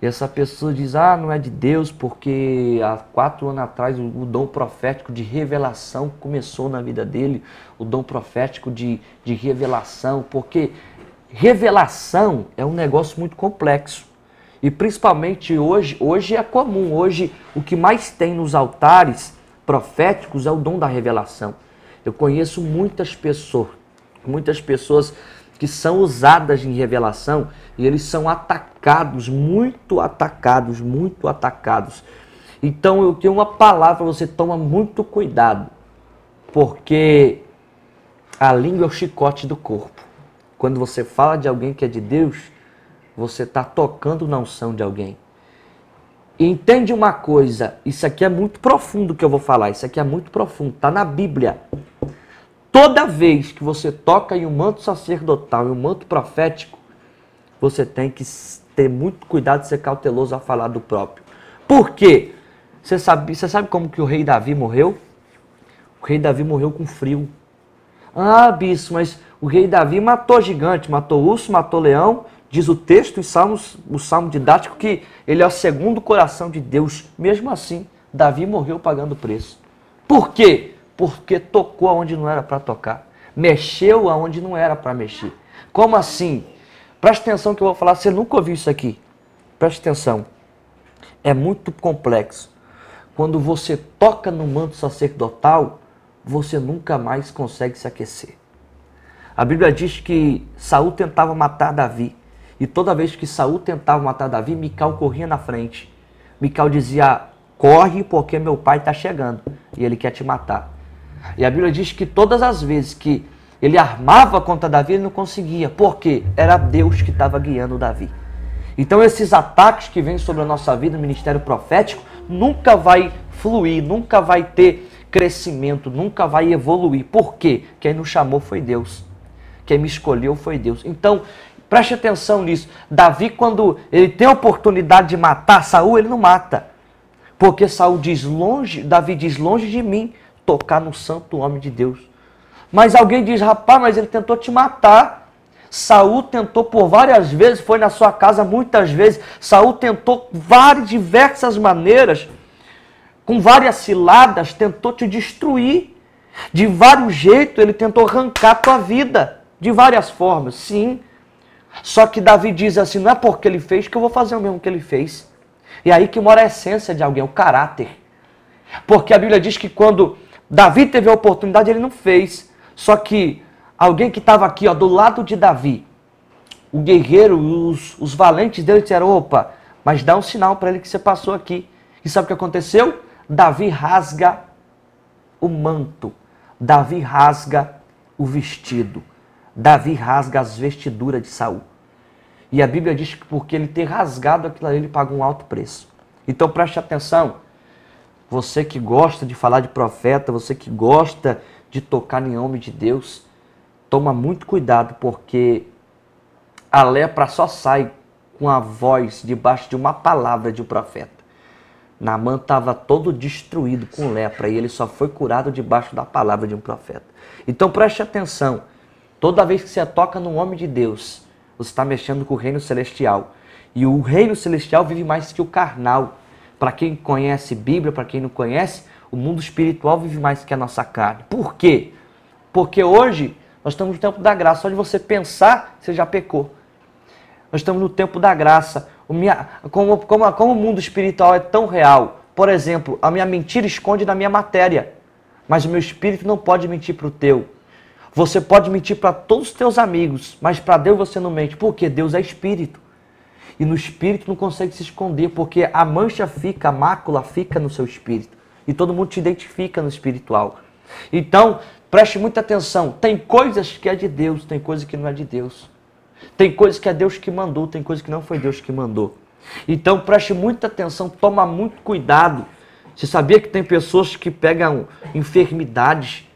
E essa pessoa diz, ah, não é de Deus, porque há quatro anos atrás o dom profético de revelação começou na vida dele, o dom profético de, de revelação, porque revelação é um negócio muito complexo. E principalmente hoje, hoje é comum, hoje o que mais tem nos altares proféticos é o dom da revelação. Eu conheço muitas pessoas, muitas pessoas que são usadas em revelação e eles são atacados, muito atacados, muito atacados. Então eu tenho uma palavra, você toma muito cuidado, porque a língua é o chicote do corpo. Quando você fala de alguém que é de Deus, você está tocando na unção de alguém. E entende uma coisa, isso aqui é muito profundo que eu vou falar, isso aqui é muito profundo, está na Bíblia. Toda vez que você toca em um manto sacerdotal e um manto profético, você tem que ter muito cuidado de ser cauteloso a falar do próprio. Por quê? Você sabe, você sabe como que o rei Davi morreu? O rei Davi morreu com frio. Ah, bispo, mas o rei Davi matou gigante, matou urso, matou leão. Diz o texto, e salmos, o salmo didático, que ele é o segundo coração de Deus. Mesmo assim, Davi morreu pagando preço. Por quê? Porque tocou aonde não era para tocar. Mexeu aonde não era para mexer. Como assim? Preste atenção que eu vou falar, você nunca ouviu isso aqui. Preste atenção. É muito complexo. quando você toca no manto sacerdotal, você nunca mais consegue se aquecer. A Bíblia diz que Saul tentava matar Davi. E toda vez que Saul tentava matar Davi, Mical corria na frente. Mical dizia: "Corre, porque meu pai está chegando e ele quer te matar". E a Bíblia diz que todas as vezes que ele armava contra Davi, ele não conseguia. Por quê? Era Deus que estava guiando Davi. Então esses ataques que vêm sobre a nossa vida, o ministério profético, nunca vai fluir, nunca vai ter crescimento, nunca vai evoluir. Por quê? Quem nos chamou foi Deus. Quem me escolheu foi Deus. Então, preste atenção nisso. Davi, quando ele tem a oportunidade de matar Saul, ele não mata. Porque Saul diz longe, Davi diz longe de mim tocar no santo homem de Deus. Mas alguém diz, rapaz, mas ele tentou te matar. Saul tentou por várias vezes, foi na sua casa muitas vezes. Saul tentou várias diversas maneiras, com várias ciladas, tentou te destruir. De vários jeitos ele tentou arrancar a tua vida, de várias formas. Sim. Só que Davi diz assim: não é porque ele fez que eu vou fazer o mesmo que ele fez. E é aí que mora a essência de alguém, o caráter. Porque a Bíblia diz que quando Davi teve a oportunidade, ele não fez. Só que alguém que estava aqui, ó, do lado de Davi, o guerreiro, os, os valentes dele disseram: opa, mas dá um sinal para ele que você passou aqui. E sabe o que aconteceu? Davi rasga o manto, Davi rasga o vestido, Davi rasga as vestiduras de Saul. E a Bíblia diz que porque ele ter rasgado aquilo ali, ele paga um alto preço. Então preste atenção. Você que gosta de falar de profeta, você que gosta de tocar em nome de Deus, toma muito cuidado, porque a lepra só sai com a voz debaixo de uma palavra de um profeta. Naamã estava todo destruído com lepra e ele só foi curado debaixo da palavra de um profeta. Então preste atenção, toda vez que você toca no homem de Deus, você está mexendo com o reino celestial. E o reino celestial vive mais que o carnal. Para quem conhece Bíblia, para quem não conhece, o mundo espiritual vive mais que a nossa carne. Por quê? Porque hoje nós estamos no tempo da graça. Só de você pensar, você já pecou. Nós estamos no tempo da graça. Minha, como, como, como o mundo espiritual é tão real. Por exemplo, a minha mentira esconde na minha matéria. Mas o meu espírito não pode mentir para o teu. Você pode mentir para todos os teus amigos, mas para Deus você não mente. Porque Deus é espírito. E no espírito não consegue se esconder, porque a mancha fica, a mácula fica no seu espírito. E todo mundo te identifica no espiritual. Então, preste muita atenção. Tem coisas que é de Deus, tem coisas que não é de Deus. Tem coisas que é Deus que mandou, tem coisas que não foi Deus que mandou. Então, preste muita atenção, toma muito cuidado. Você sabia que tem pessoas que pegam enfermidades?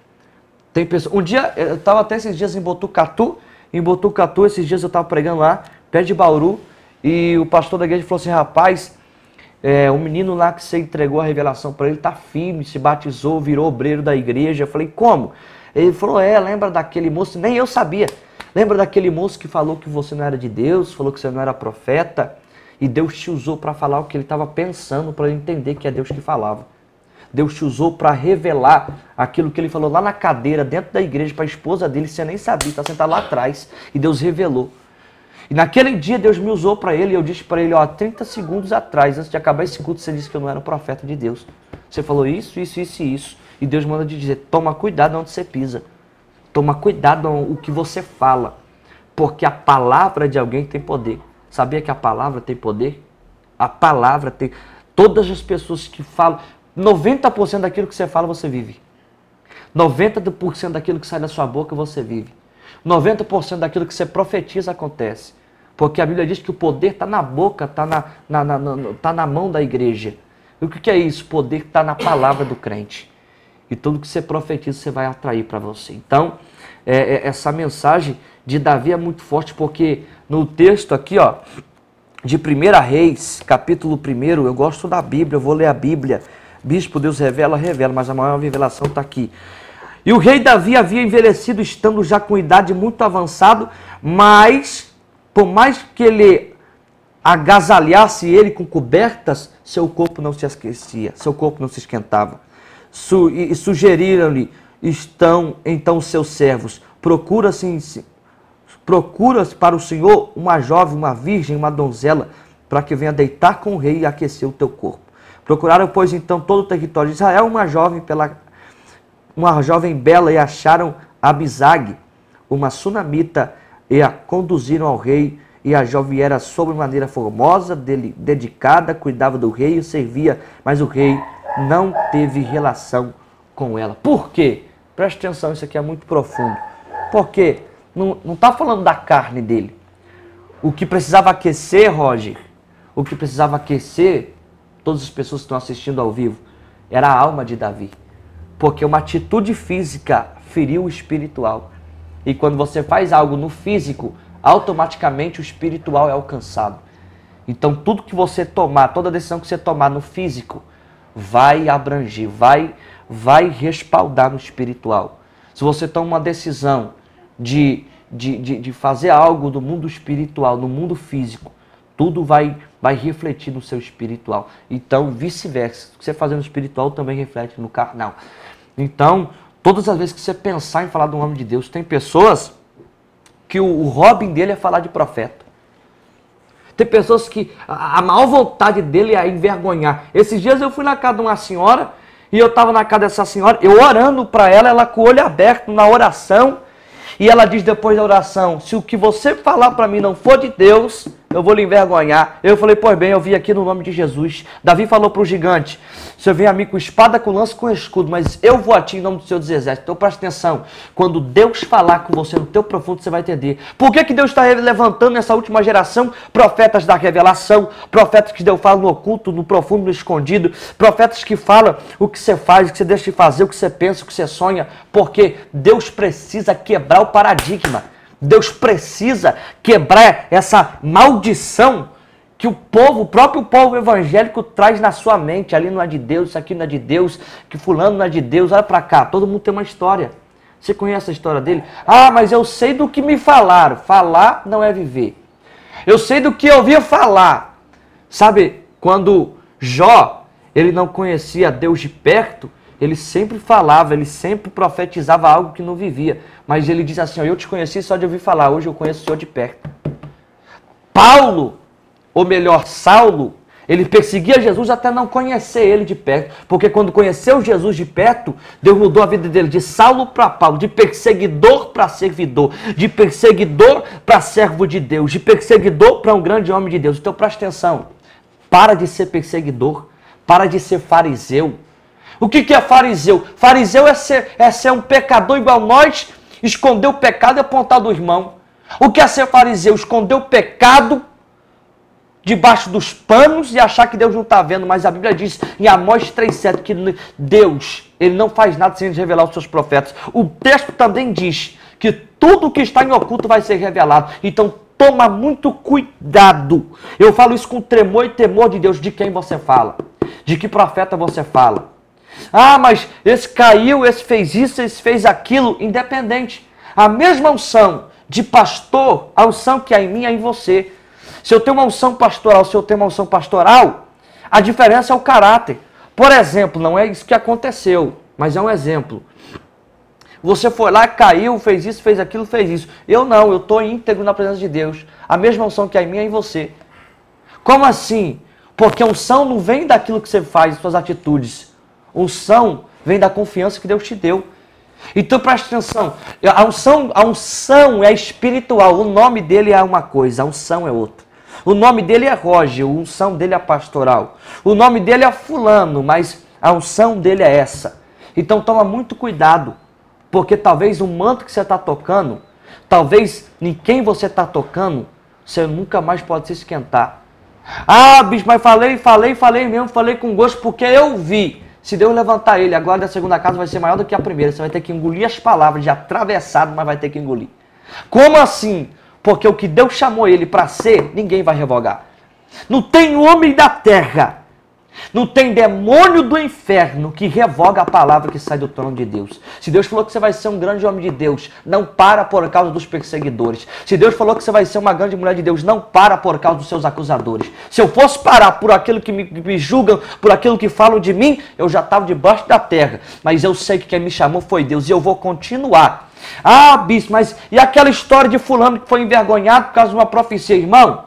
Tem pessoas... Um dia, eu estava até esses dias em Botucatu. Em Botucatu, esses dias eu estava pregando lá, perto de Bauru. E o pastor da igreja falou assim: rapaz, é, o menino lá que você entregou a revelação para ele tá firme, se batizou, virou obreiro da igreja. Eu falei: como? Ele falou: é, lembra daquele moço? Nem eu sabia. Lembra daquele moço que falou que você não era de Deus, falou que você não era profeta? E Deus te usou para falar o que ele estava pensando, para entender que é Deus que falava. Deus te usou para revelar aquilo que ele falou lá na cadeira, dentro da igreja, para a esposa dele, você nem sabia, está sentado lá atrás. E Deus revelou. E naquele dia Deus me usou para ele e eu disse para ele, ó, 30 segundos atrás, antes de acabar esse culto, você disse que eu não era um profeta de Deus. Você falou isso, isso, isso e isso. E Deus manda te dizer, toma cuidado onde você pisa. Toma cuidado o que você fala. Porque a palavra de alguém tem poder. Sabia que a palavra tem poder? A palavra tem. Todas as pessoas que falam, 90% daquilo que você fala, você vive. 90% daquilo que sai da sua boca, você vive. 90% daquilo que você profetiza acontece. Porque a Bíblia diz que o poder está na boca, está na, na, na, na, tá na mão da igreja. E o que é isso? O poder está na palavra do crente. E tudo que você profetiza, você vai atrair para você. Então, é, é, essa mensagem de Davi é muito forte, porque no texto aqui, ó, de 1 Reis, capítulo 1, eu gosto da Bíblia, eu vou ler a Bíblia. Bispo, Deus revela, revela, mas a maior revelação está aqui. E o rei Davi havia envelhecido, estando já com idade muito avançado, mas, por mais que ele agasalhasse ele com cobertas, seu corpo não se aquecia, seu corpo não se esquentava. Su e sugeriram-lhe, estão então seus servos, procura-se procura para o Senhor uma jovem, uma virgem, uma donzela, para que venha deitar com o rei e aquecer o teu corpo. Procuraram, pois, então todo o território de Israel uma jovem pela uma jovem bela e acharam Abizag, uma sunamita, e a conduziram ao rei. E a jovem era sobremaneira formosa, dele, dedicada, cuidava do rei e servia, mas o rei não teve relação com ela. Por quê? Preste atenção, isso aqui é muito profundo. Porque não está falando da carne dele. O que precisava aquecer, Roger, o que precisava aquecer, todas as pessoas que estão assistindo ao vivo, era a alma de Davi. Porque uma atitude física feriu o espiritual. E quando você faz algo no físico, automaticamente o espiritual é alcançado. Então tudo que você tomar, toda decisão que você tomar no físico, vai abranger, vai, vai respaldar no espiritual. Se você toma uma decisão de, de, de, de fazer algo do mundo espiritual, no mundo físico, tudo vai, vai refletir no seu espiritual. Então, vice-versa. O que você fazer no espiritual também reflete no carnal. Então, todas as vezes que você pensar em falar do nome de Deus, tem pessoas que o, o Robin dele é falar de profeta. Tem pessoas que a, a maior vontade dele é envergonhar. Esses dias eu fui na casa de uma senhora e eu estava na casa dessa senhora, eu orando para ela, ela com o olho aberto na oração. E ela diz depois da oração: Se o que você falar para mim não for de Deus, eu vou lhe envergonhar. Eu falei, pois bem, eu vim aqui no nome de Jesus. Davi falou para o gigante: Você vem a mim com espada, com lança, com escudo, mas eu vou a ti em nome do Senhor dos Exércitos. Então presta atenção: quando Deus falar com você no teu profundo, você vai entender. Por que, que Deus está levantando nessa última geração profetas da revelação, profetas que Deus fala no oculto, no profundo, no escondido, profetas que falam o que você faz, o que você deixa de fazer, o que você pensa, o que você sonha, porque Deus precisa quebrar o paradigma. Deus precisa quebrar essa maldição que o povo, o próprio povo evangélico traz na sua mente. Ali não é de Deus, isso aqui não é de Deus, que fulano não é de Deus. Olha para cá, todo mundo tem uma história. Você conhece a história dele? Ah, mas eu sei do que me falaram. Falar não é viver. Eu sei do que eu ouvia falar. Sabe, quando Jó, ele não conhecia Deus de perto, ele sempre falava, ele sempre profetizava algo que não vivia. Mas ele diz assim: ó, Eu te conheci só de ouvir falar, hoje eu conheço o Senhor de perto. Paulo, ou melhor, Saulo, ele perseguia Jesus até não conhecer ele de perto. Porque quando conheceu Jesus de perto, Deus mudou a vida dele de Saulo para Paulo, de perseguidor para servidor, de perseguidor para servo de Deus, de perseguidor para um grande homem de Deus. Então presta atenção: para de ser perseguidor, para de ser fariseu o que, que é fariseu? Fariseu é ser, é ser um pecador igual nós, esconder o pecado e apontar do irmão. O que é ser fariseu? Esconder o pecado debaixo dos panos e achar que Deus não está vendo. Mas a Bíblia diz em Amós 3,7 que Deus ele não faz nada sem revelar os seus profetas. O texto também diz que tudo que está em oculto vai ser revelado. Então toma muito cuidado. Eu falo isso com tremor e temor de Deus, de quem você fala, de que profeta você fala. Ah, mas esse caiu, esse fez isso, esse fez aquilo, independente. A mesma unção de pastor, a unção que há em mim é em você. Se eu tenho uma unção pastoral, se eu tenho uma unção pastoral, a diferença é o caráter. Por exemplo, não é isso que aconteceu, mas é um exemplo. Você foi lá, caiu, fez isso, fez aquilo, fez isso. Eu não, eu estou íntegro na presença de Deus. A mesma unção que há em mim é em você. Como assim? Porque a unção não vem daquilo que você faz, suas atitudes. Unção vem da confiança que Deus te deu. Então preste atenção, a unção, a unção é espiritual, o nome dele é uma coisa, a unção é outra. O nome dele é Roger, a unção dele é pastoral. O nome dele é fulano, mas a unção dele é essa. Então toma muito cuidado, porque talvez o manto que você está tocando, talvez em quem você está tocando, você nunca mais pode se esquentar. Ah, bicho, mas falei, falei, falei mesmo, falei com gosto porque eu vi. Se Deus levantar ele, agora da segunda casa vai ser maior do que a primeira. Você vai ter que engolir as palavras de atravessado, mas vai ter que engolir. Como assim? Porque o que Deus chamou ele para ser, ninguém vai revogar. Não tem homem da terra não tem demônio do inferno que revoga a palavra que sai do trono de Deus. Se Deus falou que você vai ser um grande homem de Deus, não para por causa dos perseguidores. Se Deus falou que você vai ser uma grande mulher de Deus, não para por causa dos seus acusadores. Se eu fosse parar por aquilo que me, me julgam, por aquilo que falam de mim, eu já estava debaixo da terra. Mas eu sei que quem me chamou foi Deus e eu vou continuar. Ah, bispo, mas e aquela história de fulano que foi envergonhado por causa de uma profecia, irmão?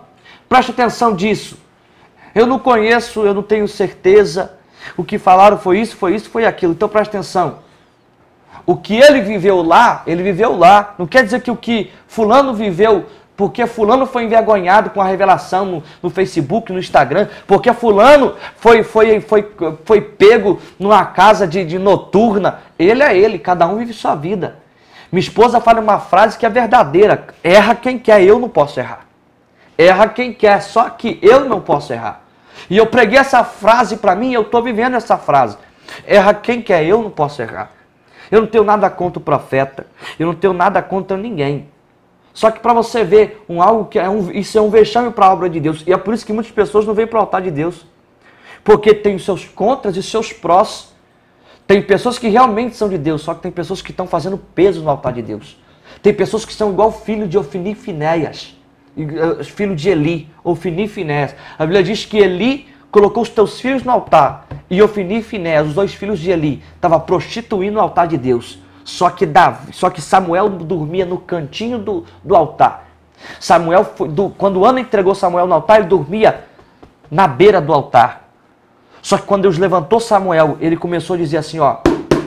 Preste atenção disso. Eu não conheço, eu não tenho certeza. O que falaram foi isso, foi isso, foi aquilo. Então presta atenção. O que ele viveu lá, ele viveu lá. Não quer dizer que o que fulano viveu porque fulano foi envergonhado com a revelação no, no, Facebook, no Instagram, porque fulano foi, foi, foi, foi pego numa casa de, de noturna. Ele é ele, cada um vive sua vida. Minha esposa fala uma frase que é verdadeira: erra quem quer, eu não posso errar. Erra quem quer, só que eu não posso errar. E eu preguei essa frase para mim, eu estou vivendo essa frase. Erra quem quer, eu não posso errar. Eu não tenho nada contra o profeta, eu não tenho nada contra ninguém. Só que para você ver um algo que é um, isso é um vexame para a obra de Deus. E é por isso que muitas pessoas não vêm para o altar de Deus. Porque tem os seus contras e os seus prós. Tem pessoas que realmente são de Deus, só que tem pessoas que estão fazendo peso no altar de Deus. Tem pessoas que são igual filho de Ofini e Finéias, filho de Eli, Ofini e Finéias. A Bíblia diz que Eli colocou os teus filhos no altar e Ofini e Finéias, os dois filhos de Eli, estavam prostituindo o altar de Deus. Só que, Davi, só que Samuel dormia no cantinho do, do altar. Samuel, foi, do, quando Ana entregou Samuel no altar, ele dormia na beira do altar. Só que quando Deus levantou Samuel, ele começou a dizer assim: ó,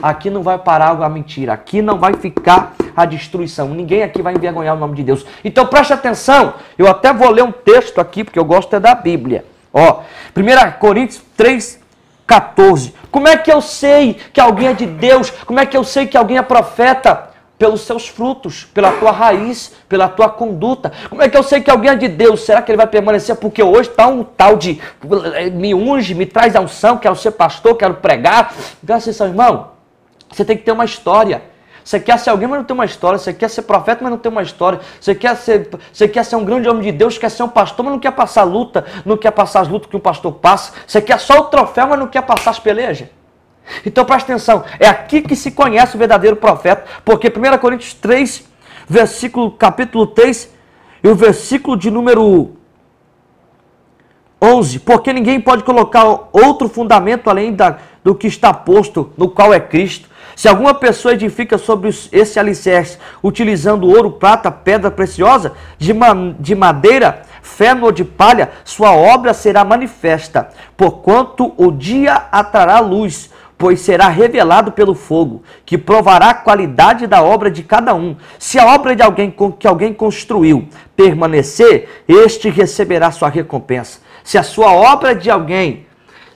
aqui não vai parar a mentira, aqui não vai ficar a destruição, ninguém aqui vai envergonhar o nome de Deus. Então preste atenção, eu até vou ler um texto aqui, porque eu gosto é da Bíblia. Ó, 1 Coríntios 3, 14. Como é que eu sei que alguém é de Deus? Como é que eu sei que alguém é profeta? Pelos seus frutos, pela tua raiz, pela tua conduta. Como é que eu sei que alguém é de Deus? Será que ele vai permanecer? Porque hoje está um tal de me unge, me traz a unção, quero ser pastor, quero pregar. Graças a irmão, você tem que ter uma história. Você quer ser alguém, mas não tem uma história. Você quer ser profeta, mas não tem uma história. Você quer ser, você quer ser um grande homem de Deus, quer ser um pastor, mas não quer passar luta, não quer passar as lutas que um pastor passa. Você quer só o troféu, mas não quer passar as pelejas. Então presta atenção, é aqui que se conhece o verdadeiro profeta, porque 1 Coríntios 3, versículo, capítulo 3, e o versículo de número 11, porque ninguém pode colocar outro fundamento além da, do que está posto, no qual é Cristo. Se alguma pessoa edifica sobre esse alicerce utilizando ouro, prata, pedra preciosa, de, de madeira, feno ou de palha, sua obra será manifesta, porquanto o dia atrará luz, pois será revelado pelo fogo, que provará a qualidade da obra de cada um. Se a obra de alguém que alguém construiu permanecer, este receberá sua recompensa. Se a sua obra de alguém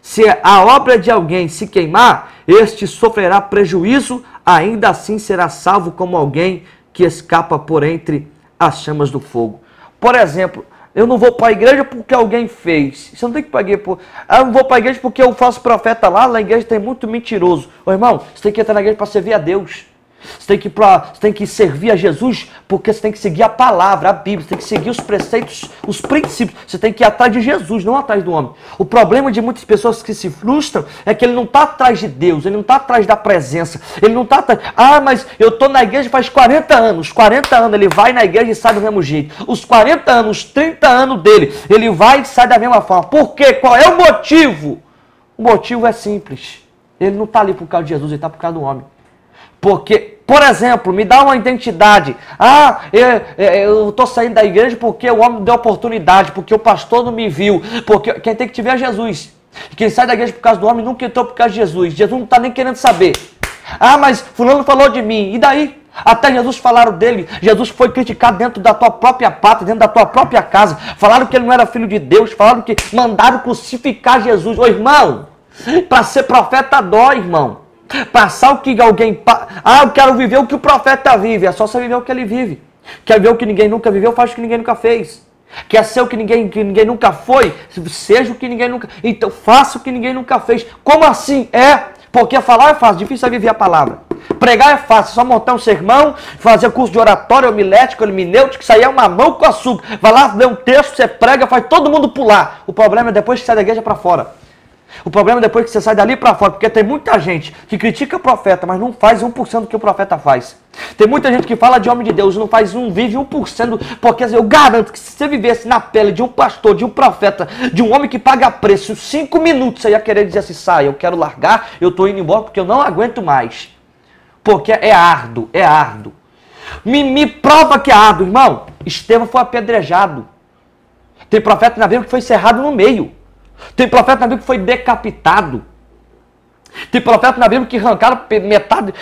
se a obra de alguém se queimar, este sofrerá prejuízo, ainda assim será salvo como alguém que escapa por entre as chamas do fogo. Por exemplo, eu não vou para a igreja porque alguém fez. Você não tem que igreja. Por... Eu não vou para a igreja porque eu faço profeta lá. Na igreja tem muito mentiroso. Ô, irmão, você tem que entrar na igreja para servir a Deus. Você tem, que pra, você tem que servir a Jesus porque você tem que seguir a palavra, a Bíblia, você tem que seguir os preceitos, os princípios. Você tem que ir atrás de Jesus, não atrás do homem. O problema de muitas pessoas que se frustram é que ele não está atrás de Deus, ele não está atrás da presença, ele não está atrás. Ah, mas eu estou na igreja faz 40 anos. 40 anos ele vai na igreja e sai do mesmo jeito. Os 40 anos, os 30 anos dele, ele vai e sai da mesma forma. Por quê? Qual é o motivo? O motivo é simples. Ele não está ali por causa de Jesus, ele está por causa do homem. Porque, por exemplo, me dá uma identidade. Ah, eu estou saindo da igreja porque o homem deu oportunidade, porque o pastor não me viu. Porque quem tem que te ver é Jesus. Quem sai da igreja por causa do homem nunca entrou por causa de Jesus. Jesus não está nem querendo saber. Ah, mas fulano falou de mim. E daí? Até Jesus falaram dele. Jesus foi criticado dentro da tua própria pátria, dentro da tua própria casa. Falaram que ele não era filho de Deus. Falaram que mandaram crucificar Jesus. Ô irmão, para ser profeta dói, irmão. Passar o que alguém. Ah, eu quero viver o que o profeta vive. É só você viver o que ele vive. Quer ver o que ninguém nunca viveu? Faz o que ninguém nunca fez. Quer ser o que ninguém, que ninguém nunca foi? Seja o que ninguém nunca. Então faça o que ninguém nunca fez. Como assim? É. Porque falar é fácil, difícil é viver a palavra. Pregar é fácil, só montar um sermão, fazer curso de oratório, homilético, hermenêutico, isso aí é uma mão com açúcar. Vai lá, lê um texto, você prega, faz todo mundo pular. O problema é depois que sai da igreja para fora. O problema é depois que você sai dali para fora, porque tem muita gente que critica o profeta, mas não faz 1% do que o profeta faz. Tem muita gente que fala de homem de Deus, não faz um, vive 1%, porque eu garanto que se você vivesse na pele de um pastor, de um profeta, de um homem que paga preço, cinco minutos você ia querer dizer assim, sai, eu quero largar, eu estou indo embora porque eu não aguento mais. Porque é árduo, é árduo. Me, me prova que é árduo, irmão. Estevão foi apedrejado. Tem profeta na Bíblia que foi encerrado no meio. Tem profeta na Bíblia que foi decapitado. Tem profeta na Bíblia que arrancaram metade,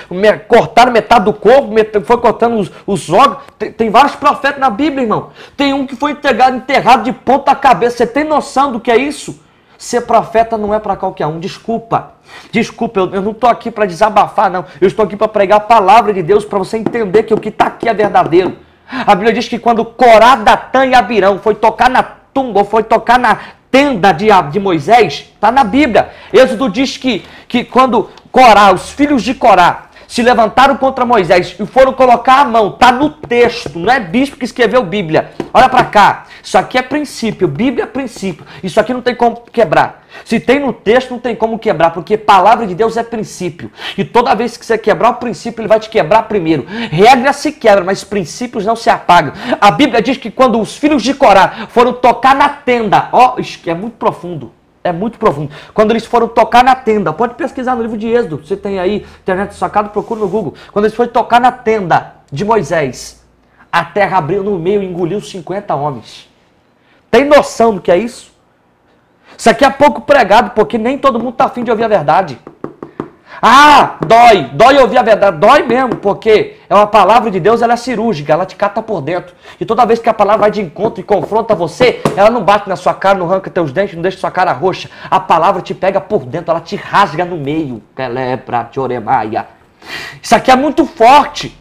cortaram metade do corpo, foi cortando os, os órgãos. Tem, tem, vários profetas na Bíblia, irmão. Tem um que foi enterrado, enterrado de ponta cabeça. Você tem noção do que é isso? Ser profeta não é para qualquer um. Desculpa. Desculpa, eu, eu não estou aqui para desabafar, não. Eu estou aqui para pregar a palavra de Deus, para você entender que o que está aqui é verdadeiro. A Bíblia diz que quando Corá, Datã e Abirão foi tocar na tumba, foi tocar na tenda de, de Moisés, está na Bíblia. Êxodo diz que, que quando Corá, os filhos de Corá, se levantaram contra Moisés e foram colocar a mão. Está no texto, não é bispo que escreveu Bíblia. Olha para cá. Isso aqui é princípio, Bíblia é princípio. Isso aqui não tem como quebrar. Se tem no texto, não tem como quebrar, porque palavra de Deus é princípio. E toda vez que você quebrar o princípio, ele vai te quebrar primeiro. Regra se quebra, mas princípios não se apagam. A Bíblia diz que quando os filhos de Corá foram tocar na tenda, ó, isso é muito profundo. É muito profundo. Quando eles foram tocar na tenda, pode pesquisar no livro de Êxodo, você tem aí, internet sacado, procura no Google. Quando eles foram tocar na tenda de Moisés, a terra abriu no meio e engoliu 50 homens. Tem noção do que é isso? Isso aqui é pouco pregado, porque nem todo mundo está afim de ouvir a verdade. Ah, dói, dói ouvir a verdade, dói mesmo, porque é uma palavra de Deus, ela é cirúrgica, ela te cata por dentro. E toda vez que a palavra vai de encontro e confronta você, ela não bate na sua cara, não arranca teus dentes, não deixa sua cara roxa. A palavra te pega por dentro, ela te rasga no meio. Isso aqui é muito forte.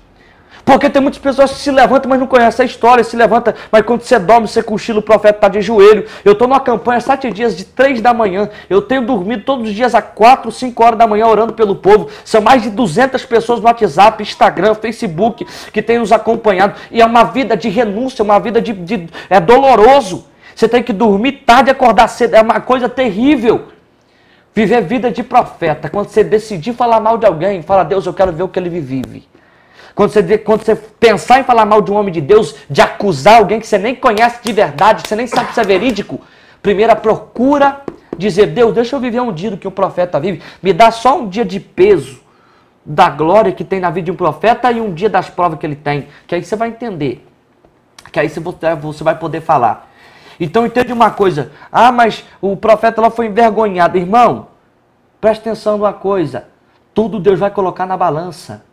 Porque tem muitas pessoas que se levantam, mas não conhecem a história, se levanta, mas quando você dorme, você cochila, o profeta está de joelho. Eu estou numa campanha sete dias de três da manhã. Eu tenho dormido todos os dias às quatro, cinco horas da manhã orando pelo povo. São mais de 200 pessoas no WhatsApp, Instagram, Facebook que têm nos acompanhado. E é uma vida de renúncia, uma vida de, de é doloroso. Você tem que dormir tarde e acordar cedo. É uma coisa terrível. Viver vida de profeta. Quando você decidir falar mal de alguém, fala, Deus, eu quero ver o que ele vive. Quando você, quando você pensar em falar mal de um homem de Deus, de acusar alguém que você nem conhece de verdade, você nem sabe se é verídico, primeiro procura dizer, Deus, deixa eu viver um dia do que um profeta vive. Me dá só um dia de peso da glória que tem na vida de um profeta e um dia das provas que ele tem. Que aí você vai entender. Que aí você vai poder falar. Então entende uma coisa. Ah, mas o profeta lá foi envergonhado. Irmão, preste atenção numa coisa. Tudo Deus vai colocar na balança.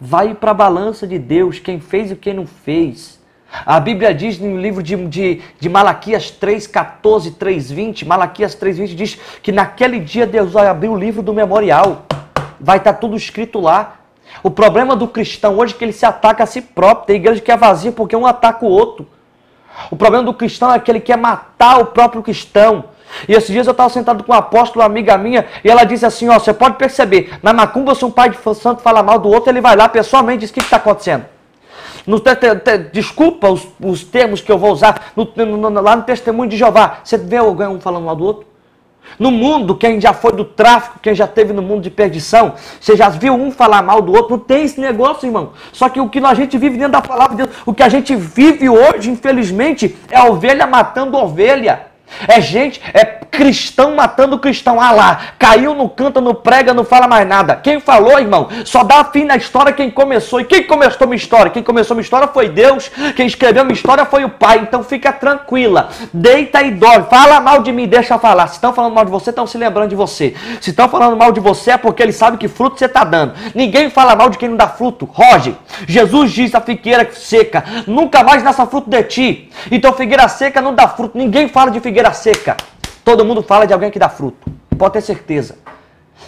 Vai para a balança de Deus, quem fez e quem não fez. A Bíblia diz no livro de, de, de Malaquias 3, 14, 3, 20, Malaquias 3, 20 diz que naquele dia Deus vai abrir o livro do memorial. Vai estar tá tudo escrito lá. O problema do cristão hoje é que ele se ataca a si próprio. Tem igreja que é vazia porque um ataca o outro. O problema do cristão é que ele quer matar o próprio cristão. E esses dias eu estava sentado com uma apóstola, uma amiga minha, e ela disse assim: Ó, você pode perceber, na macumba, se um pai de santo fala mal do outro, ele vai lá pessoalmente e diz: O que está acontecendo? No te, te, te, desculpa os, os, termos que eu vou usar, no, no, lá no testemunho de Jeová, você vê alguém um falando mal do outro? No mundo, quem já foi do tráfico, quem já teve no mundo de perdição, você já viu um falar mal do outro? Não tem esse negócio, irmão. Só que o que a gente vive dentro da palavra de Deus, o que a gente vive hoje, infelizmente, é ovelha matando ovelha. É gente, é cristão matando cristão. Ah lá, caiu no canto, não prega, não fala mais nada. Quem falou, irmão, só dá fim na história quem começou. E quem começou minha história? Quem começou minha história foi Deus. Quem escreveu minha história foi o Pai. Então fica tranquila. Deita e dorme. Fala mal de mim, deixa falar. Se estão falando mal de você, estão se lembrando de você. Se estão falando mal de você, é porque eles sabem que fruto você está dando. Ninguém fala mal de quem não dá fruto. Roger, Jesus diz a figueira seca: nunca mais nasça fruto de ti. Então figueira seca não dá fruto. Ninguém fala de figueira figueira seca. Todo mundo fala de alguém que dá fruto. Pode ter certeza.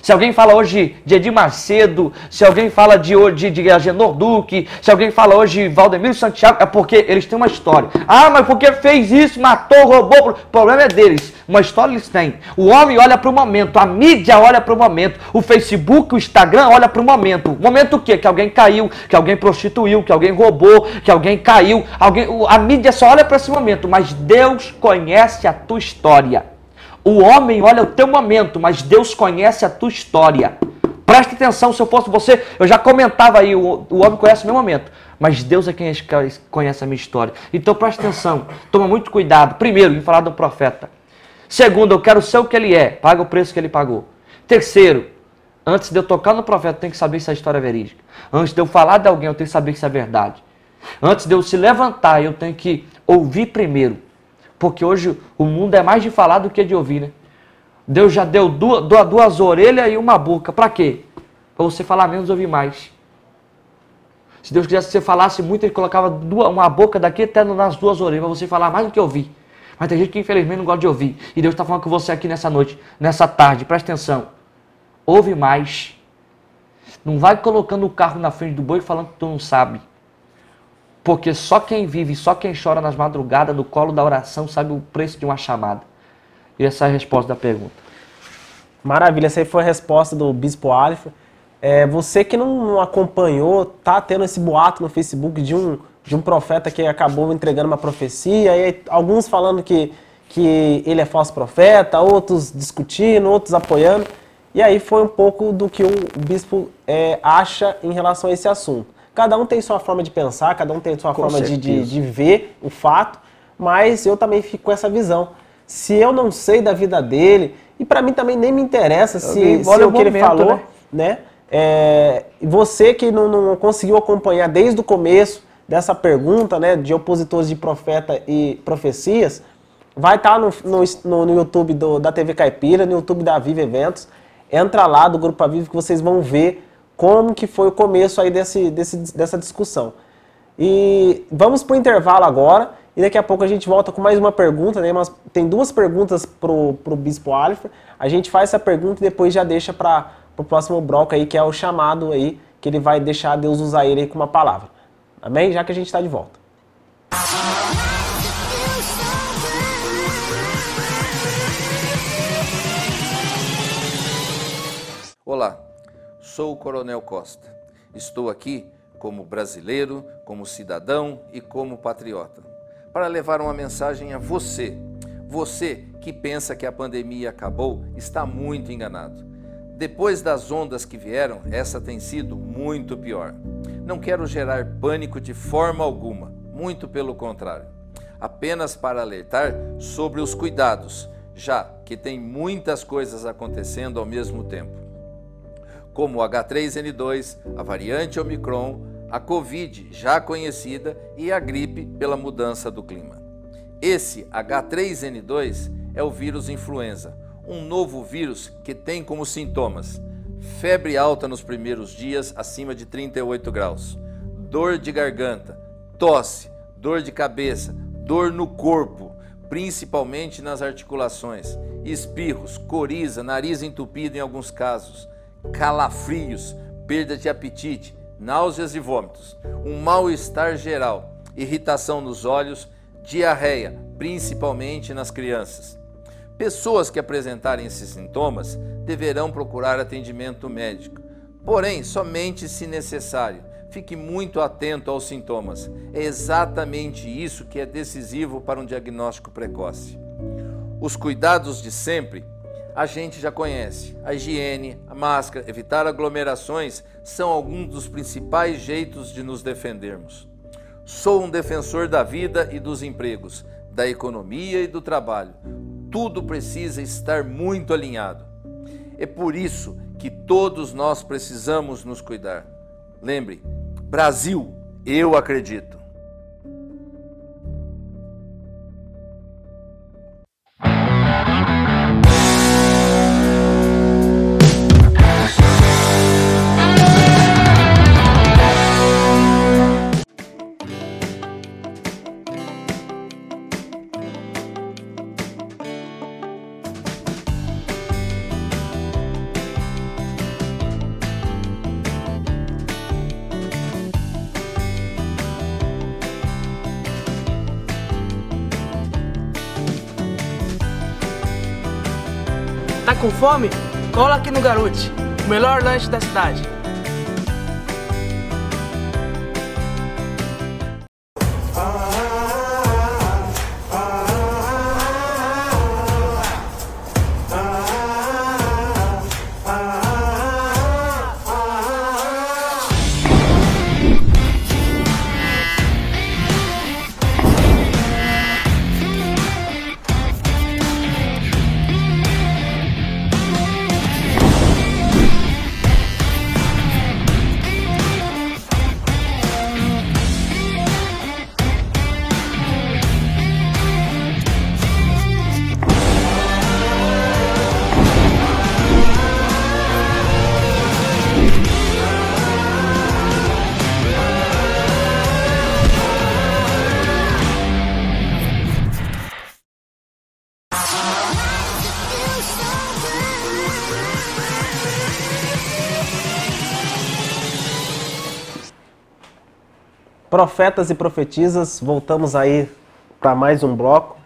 Se alguém fala hoje de Edir Macedo, se alguém fala de hoje de Agenor Duque, se alguém fala hoje de Valdemiro Santiago, é porque eles têm uma história. Ah, mas porque fez isso, matou, roubou. O problema é deles. Uma história eles têm. O homem olha para o momento, a mídia olha para o momento, o Facebook, o Instagram olha para o momento. Momento o quê? Que alguém caiu, que alguém prostituiu, que alguém roubou, que alguém caiu. Alguém, a mídia só olha para esse momento, mas Deus conhece a tua história. O homem olha o teu momento, mas Deus conhece a tua história. Presta atenção, se eu fosse você, eu já comentava aí, o, o homem conhece o meu momento, mas Deus é quem conhece a minha história. Então presta atenção, toma muito cuidado. Primeiro, em falar do profeta. Segundo, eu quero ser o que ele é, paga o preço que ele pagou. Terceiro, antes de eu tocar no profeta, eu tenho que saber se a história é verídica. Antes de eu falar de alguém, eu tenho que saber se é verdade. Antes de eu se levantar, eu tenho que ouvir primeiro porque hoje o mundo é mais de falar do que de ouvir, né? Deus já deu duas, duas, orelhas e uma boca. Para quê? Para você falar menos e ouvir mais. Se Deus quisesse que você falasse muito, Ele colocava duas, uma boca daqui até nas duas orelhas, para você falar mais do que ouvir. Mas tem gente que infelizmente não gosta de ouvir. E Deus está falando com você aqui nessa noite, nessa tarde. Presta atenção. Ouve mais. Não vai colocando o carro na frente do boi falando que tu não sabe. Porque só quem vive, só quem chora nas madrugadas, no colo da oração, sabe o preço de uma chamada. E essa é a resposta da pergunta. Maravilha, essa aí foi a resposta do Bispo Aleph. É, você que não, acompanhou, tá tendo esse boato no Facebook de um, de um profeta que acabou entregando uma profecia, e alguns falando que, que ele é falso profeta, outros discutindo, outros apoiando. E aí foi um pouco do que o bispo é, acha em relação a esse assunto. Cada um tem sua forma de pensar, cada um tem sua Com forma de, de, de ver o fato, mas eu também fico com essa visão. Se eu não sei da vida dele, e para mim também nem me interessa se, Alguém se olha o que ele momento, falou, né? né? É, você que não, não conseguiu acompanhar desde o começo dessa pergunta, né, de opositores de profeta e profecias, vai estar no, no, no- no YouTube do- da TV Caipira, no YouTube da Viva Eventos. Entra lá do Grupo Aviva que vocês vão ver como que foi o começo aí desse, desse- dessa discussão. E vamos para o intervalo agora e daqui a pouco a gente volta com mais uma pergunta. Né? Mas tem duas perguntas pro, pro Bispo Aleph. A gente faz essa pergunta e depois já deixa para o próximo bloco aí, que é o chamado aí, que ele vai deixar Deus usar ele aí com uma palavra. Amém? Já que a gente está de volta. Olá, sou o Coronel Costa. Estou aqui como brasileiro, como cidadão e como patriota, para levar uma mensagem a você. Você que pensa que a pandemia acabou está muito enganado. Depois das ondas que vieram, essa tem sido muito pior. Não quero gerar pânico de forma alguma, muito pelo contrário. Apenas para alertar sobre os cuidados, já que tem muitas coisas acontecendo ao mesmo tempo como o H3N2, a variante Omicron, a Covid já conhecida e a gripe pela mudança do clima. Esse H3N2 é o vírus influenza, um novo vírus que tem como sintomas febre alta nos primeiros dias acima de 38 graus, dor de garganta, tosse, dor de cabeça, dor no corpo, principalmente nas articulações, espirros, coriza, nariz entupido em alguns casos, calafrios, perda de apetite, náuseas e vômitos, um mal-estar geral, irritação nos olhos, diarreia, principalmente nas crianças. Pessoas que apresentarem esses sintomas deverão procurar atendimento médico, porém somente se necessário. Fique muito atento aos sintomas. É exatamente isso que é decisivo para um diagnóstico precoce. Os cuidados de sempre a gente já conhece. A higiene, a máscara, evitar aglomerações são alguns dos principais jeitos de nos defendermos. Sou um defensor da vida e dos empregos, da economia e do trabalho. Tudo precisa estar muito alinhado. É por isso que todos nós precisamos nos cuidar. Lembre, Brasil, eu acredito. Fome? Cola aqui no Garute, o melhor lanche da cidade. Profetas e profetisas, voltamos aí para mais um bloco.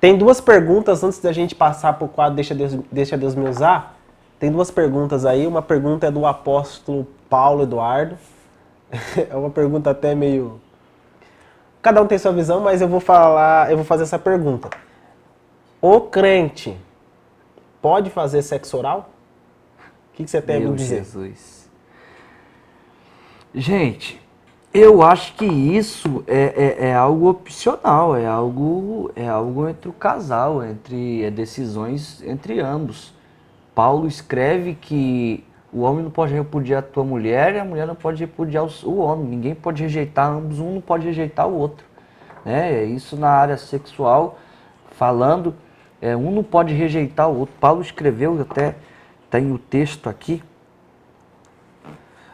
Tem duas perguntas antes da gente passar para o quadro Deixa Deus, Deixa Deus Me Usar. Tem duas perguntas aí. Uma pergunta é do apóstolo Paulo Eduardo. [LAUGHS] É uma pergunta até meio. Cada um tem sua visão, mas eu vou falar, eu vou fazer essa pergunta. O crente pode fazer sexo oral? O que, que você tem a me Meu dizer? Jesus. Gente, eu acho que isso é, é, é algo opcional, é algo, é algo entre o casal, entre é decisões entre ambos. Paulo escreve que o homem não pode repudiar a tua mulher e a mulher não pode repudiar o, homem. Ninguém pode rejeitar ambos, um não pode rejeitar o outro. Né? Isso na área sexual, falando, é, um não pode rejeitar o outro. Paulo escreveu, até tem o texto aqui.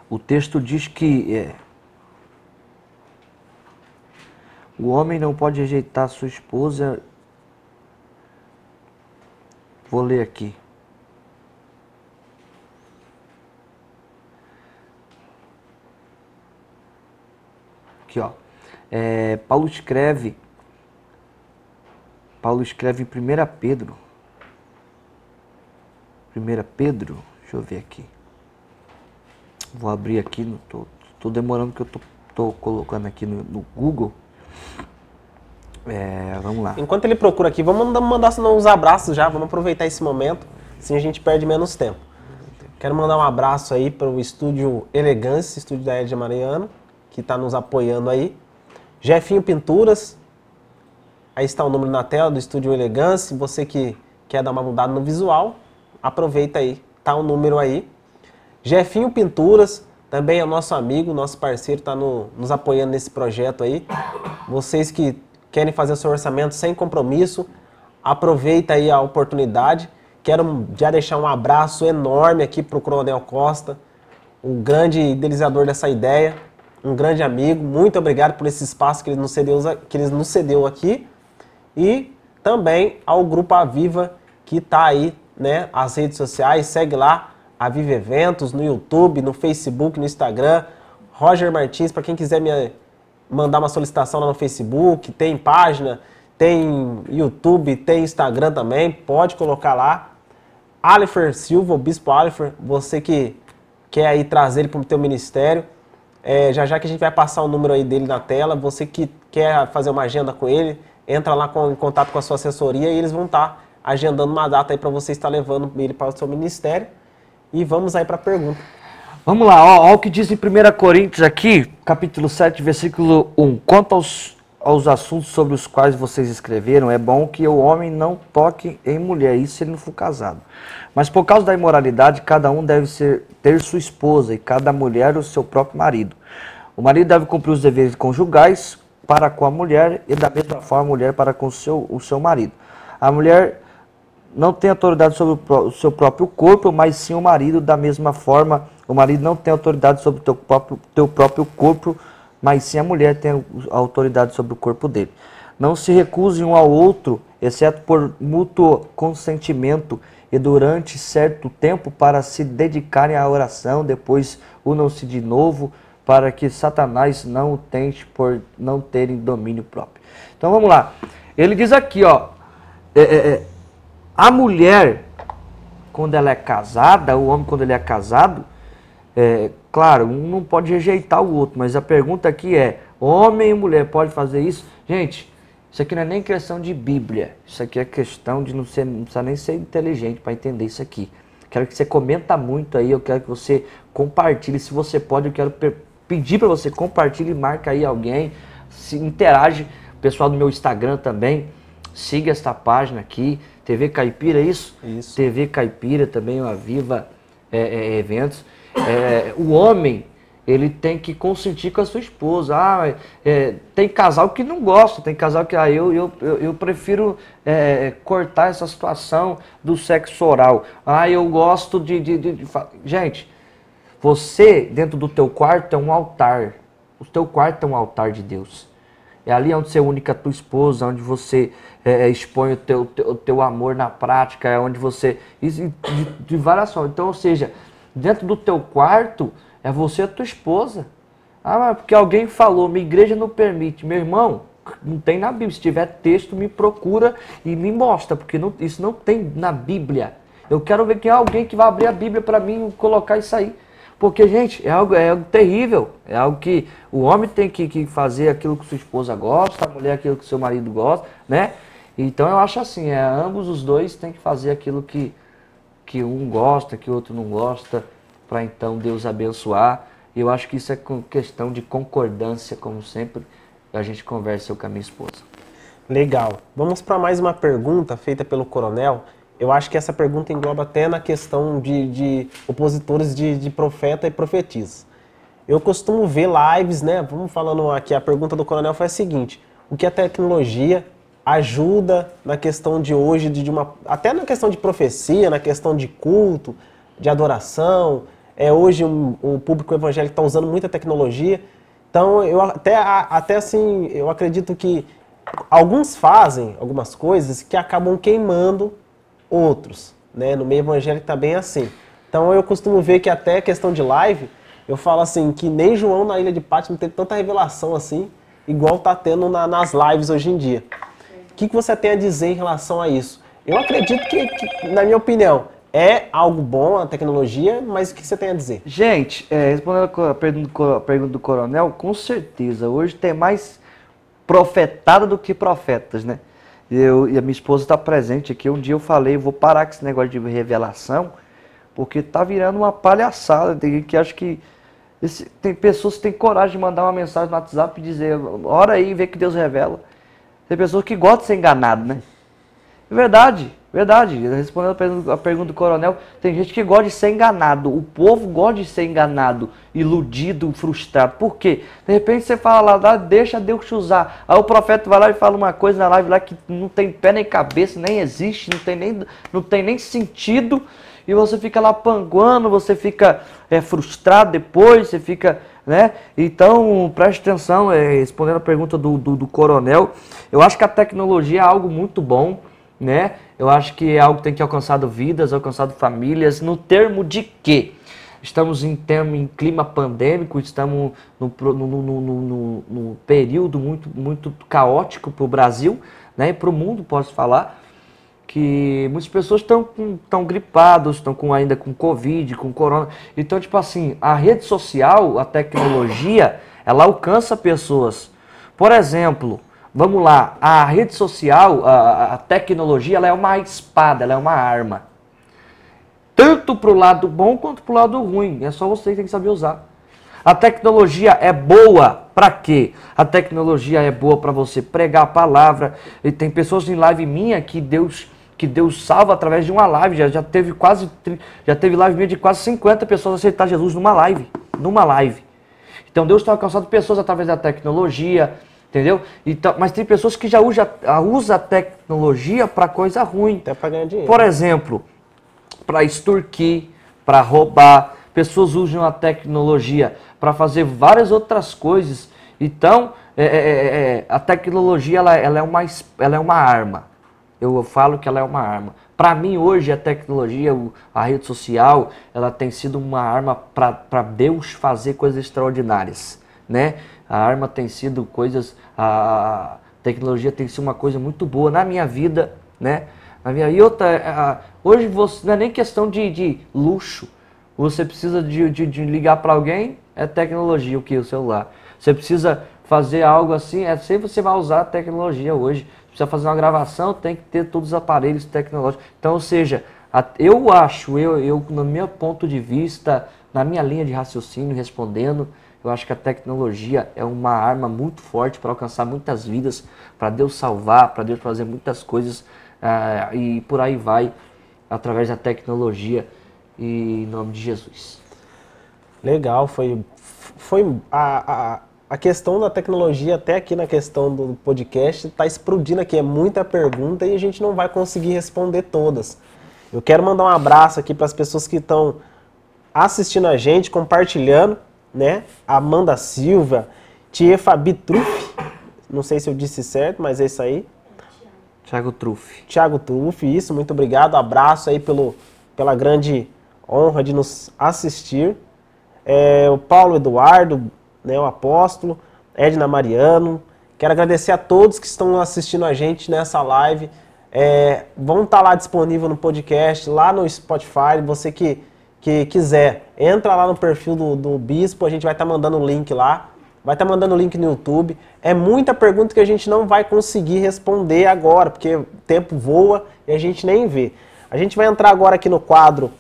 O texto diz que é, o homem não pode rejeitar sua esposa. Vou ler aqui. Aqui, ó. É, Paulo escreve. Paulo escreve em 1 Pedro. 1 Pedro, deixa eu ver aqui. Vou abrir aqui, no, tô, tô demorando que eu tô colocando aqui no, no Google. É, vamos lá. Enquanto ele procura aqui, vamos mandar, uns abraços já, vamos aproveitar esse momento, assim a gente perde menos tempo. Quero mandar um abraço aí para o estúdio Elegância, estúdio da Edja Mariano, que está nos apoiando aí. Jefinho Pinturas, aí está o número na tela do estúdio Elegância. Você que quer dar uma mudada no visual, aproveita aí, tá o número aí. Jefinho Pinturas, também é o nosso amigo, nosso parceiro, está no, nos apoiando nesse projeto aí. Vocês que querem fazer o seu orçamento sem compromisso, aproveita aí a oportunidade. Quero já deixar um abraço enorme aqui para o Coronel Costa, o grande idealizador dessa ideia, um grande amigo. Muito obrigado por esse espaço que ele nos cedeu, que ele nos cedeu aqui. E também ao Grupo Aviva, que está aí, né, as redes sociais. Segue lá, Aviva Eventos, no YouTube, no Facebook, no Instagram. Roger Martins, para quem quiser me mandar uma solicitação lá no Facebook, tem página, tem YouTube, tem Instagram também, pode colocar lá. Alifer Silva, o Bispo Alifer, você que quer aí trazer ele para o teu ministério, é, já já que a gente vai passar o número aí dele na tela, você que quer fazer uma agenda com ele, entra lá com, em contato com a sua assessoria e eles vão estar tá agendando uma data aí para você estar levando ele para o seu ministério. E vamos aí para a pergunta. Vamos lá, ó, o que diz em 1 Coríntios aqui, capítulo 7, versículo 1. Quanto aos, aos assuntos sobre os quais vocês escreveram, é bom que o homem não toque em mulher, isso se ele não for casado. Mas por causa da imoralidade, cada um deve ser, ter sua esposa e cada mulher o seu próprio marido. O marido deve cumprir os deveres conjugais para com a mulher e da mesma forma a mulher para com o seu, o seu marido. A mulher não tem autoridade sobre o, seu próprio corpo, mas sim o marido da mesma forma. O marido não tem autoridade sobre o teu próprio, teu próprio corpo, mas sim a mulher tem a autoridade sobre o corpo dele. Não se recuse um ao outro, exceto por mútuo consentimento e durante certo tempo para se dedicarem à oração, depois unam-se de novo para que Satanás não o tente por não terem domínio próprio. Então vamos lá. Ele diz aqui, ó, é, é, é, a mulher quando ela é casada, o homem quando ele é casado, é, claro, um não pode rejeitar o outro, mas a pergunta aqui é: homem e mulher pode fazer isso? Gente, isso aqui não é nem questão de Bíblia, isso aqui é questão de não, ser, não precisa nem ser inteligente para entender isso aqui. Quero que você comenta muito aí, eu quero que você compartilhe, se você pode, eu quero pe- pedir para você compartilhe, marca aí alguém, se interage, o pessoal do meu Instagram também, siga esta página aqui, TV Caipira, é isso? Isso. TV Caipira também, o Aviva é, é, Eventos. É, o homem, ele tem que consentir com a sua esposa. Ah, é, tem casal que não gosta, tem casal que ah, eu, eu, eu, eu prefiro é, cortar essa situação do sexo oral. Ah, eu gosto de, de, de- de Gente, você, dentro do teu quarto, é um altar. O teu quarto é um altar de Deus. É ali onde você une com a tua esposa, onde você é, é, expõe o teu, teu, teu amor na prática, é onde você. De, de várias formas. Então, ou seja, dentro do teu quarto é você e a tua esposa. Ah, mas porque alguém falou, minha igreja não permite. Meu irmão, não tem na Bíblia. Se tiver texto, me procura e me mostra, porque não- isso não tem na Bíblia. Eu quero ver que é alguém que vai abrir a Bíblia para mim e colocar isso aí. Porque, gente, é algo, é algo terrível. É algo que o homem tem que, que fazer aquilo que sua esposa gosta, a mulher aquilo que seu marido gosta, né? Então eu acho assim, é, ambos os dois têm que fazer aquilo que, que um gosta, que o outro não gosta, para então Deus abençoar. Eu acho que isso é questão de concordância, como sempre a gente conversa eu com a minha esposa. Legal. Vamos para mais uma pergunta feita pelo Coronel. Eu acho que essa pergunta engloba até na questão de, de opositores de, de profeta e profetisa. Eu costumo ver lives, né? Vamos falando aqui, a pergunta do Coronel foi a seguinte: o que a tecnologia ajuda na questão de hoje, de, de uma, até na questão de profecia, na questão de culto, de adoração. É, hoje um- o público evangélico está usando muita tecnologia. Então, eu até, até assim, eu acredito que alguns fazem algumas coisas que acabam queimando outros, né? No meio evangélico tá bem assim. Então eu costumo ver que até questão de live, eu falo assim, que nem João na Ilha de Pátimo teve tanta revelação assim, igual tá tendo na- nas lives hoje em dia. O que, que você tem a dizer em relação a isso? Eu acredito que, que, na minha opinião, é algo bom a tecnologia, mas o que você tem a dizer? Gente, é, respondendo a pergunta, a pergunta do coronel, com certeza. Hoje tem mais profetada do que profetas, né? Eu, e a minha esposa está presente aqui. Um dia eu falei, vou parar com esse negócio de revelação, porque tá virando uma palhaçada. Tem que acha que. esse- tem pessoas que têm coragem de mandar uma mensagem no WhatsApp e dizer, ora aí vê que Deus revela. Tem pessoas que gostam de ser enganado, né? É Verdade, verdade. Respondendo a pergunta, do coronel, tem gente que gosta de ser enganado. O povo gosta de ser enganado, iludido, frustrado. Por quê? De repente você fala lá, "Ah, deixa Deus te usar. Aí o profeta vai lá e fala uma coisa na live lá que não tem pé nem cabeça, nem existe, não tem nem, não tem nem sentido. E você fica lá panguando, você fica é, frustrado depois, você fica. Né? Então, preste atenção, é, respondendo a pergunta do, do, do coronel, eu acho que a tecnologia é algo muito bom né? Eu acho que é algo que tem que alcançado vidas, alcançado famílias, no termo de que estamos em, termo, em clima pandêmico, estamos no, no, no, no, período muito, muito caótico para o Brasil, né? Para o mundo, posso falar, que muitas pessoas estão estão gripados, estão com, ainda com Covid, com Corona. Então, tipo assim, a rede social, a tecnologia, ela alcança pessoas. Por exemplo, vamos lá, a rede social, a, a tecnologia, ela é uma espada, ela é uma arma. Tanto para o lado bom quanto para o lado ruim. É só você que tem que saber usar. A tecnologia é boa para quê? A tecnologia é boa para você pregar a palavra. E tem pessoas em live minha que Deus que Deus salva através de uma live. Já, já teve quase já teve live minha de quase 50 pessoas aceitar Jesus numa live, numa live. Então Deus tem alcançado pessoas através da tecnologia, entendeu? Então, mas tem pessoas que já usa, usa a tecnologia para coisa ruim. Até para ganhar dinheiro. Por exemplo, para extorquir, para roubar. Pessoas usam a tecnologia para fazer várias outras coisas. Então, é, é, é, é, a tecnologia ela, ela é uma, ela é uma arma. Eu falo que ela é uma arma. Para mim, hoje, a tecnologia, a rede social, ela tem sido uma arma para Deus fazer coisas extraordinárias. Né? A arma tem sido coisas. A tecnologia tem sido uma coisa muito boa na minha vida. Né? Na minha, e outra, hoje você, não é nem questão de, de luxo. Você precisa de, de, de ligar para alguém, é tecnologia, o que? O celular. Você precisa fazer algo assim, é sempre você vai usar a tecnologia hoje. Precisa fazer uma gravação, tem que ter todos os aparelhos tecnológicos. Então, ou seja, eu acho, eu, eu, no meu ponto de vista, na minha linha de raciocínio, respondendo, eu acho que a tecnologia é uma arma muito forte para alcançar muitas vidas, para Deus salvar, para Deus fazer muitas coisas ah, e por aí vai, através da tecnologia e em nome de Jesus. Legal, foi, foi a, a, a questão da tecnologia, até aqui na questão do podcast, está explodindo aqui. É muita pergunta e a gente não vai conseguir responder todas. Eu quero mandar um abraço aqui para as pessoas que estão assistindo a gente, compartilhando, né? Amanda Silva, Tia Fabi Truff, não sei se eu disse certo, mas é isso aí. Thiago Truff. Thiago Truff, isso, muito obrigado. Abraço aí pelo, pela grande honra de nos assistir. É, o Paulo Eduardo, né, o apóstolo, Edna Mariano. Quero agradecer a todos que estão assistindo a gente nessa live. É, vão estar lá disponível no podcast, lá no Spotify. Você que, que quiser, entra lá no perfil do, do Bispo, a gente vai estar mandando o link lá. Vai estar mandando o link no YouTube. É muita pergunta que a gente não vai conseguir responder agora, porque o tempo voa e a gente nem vê. A gente vai entrar agora aqui no quadro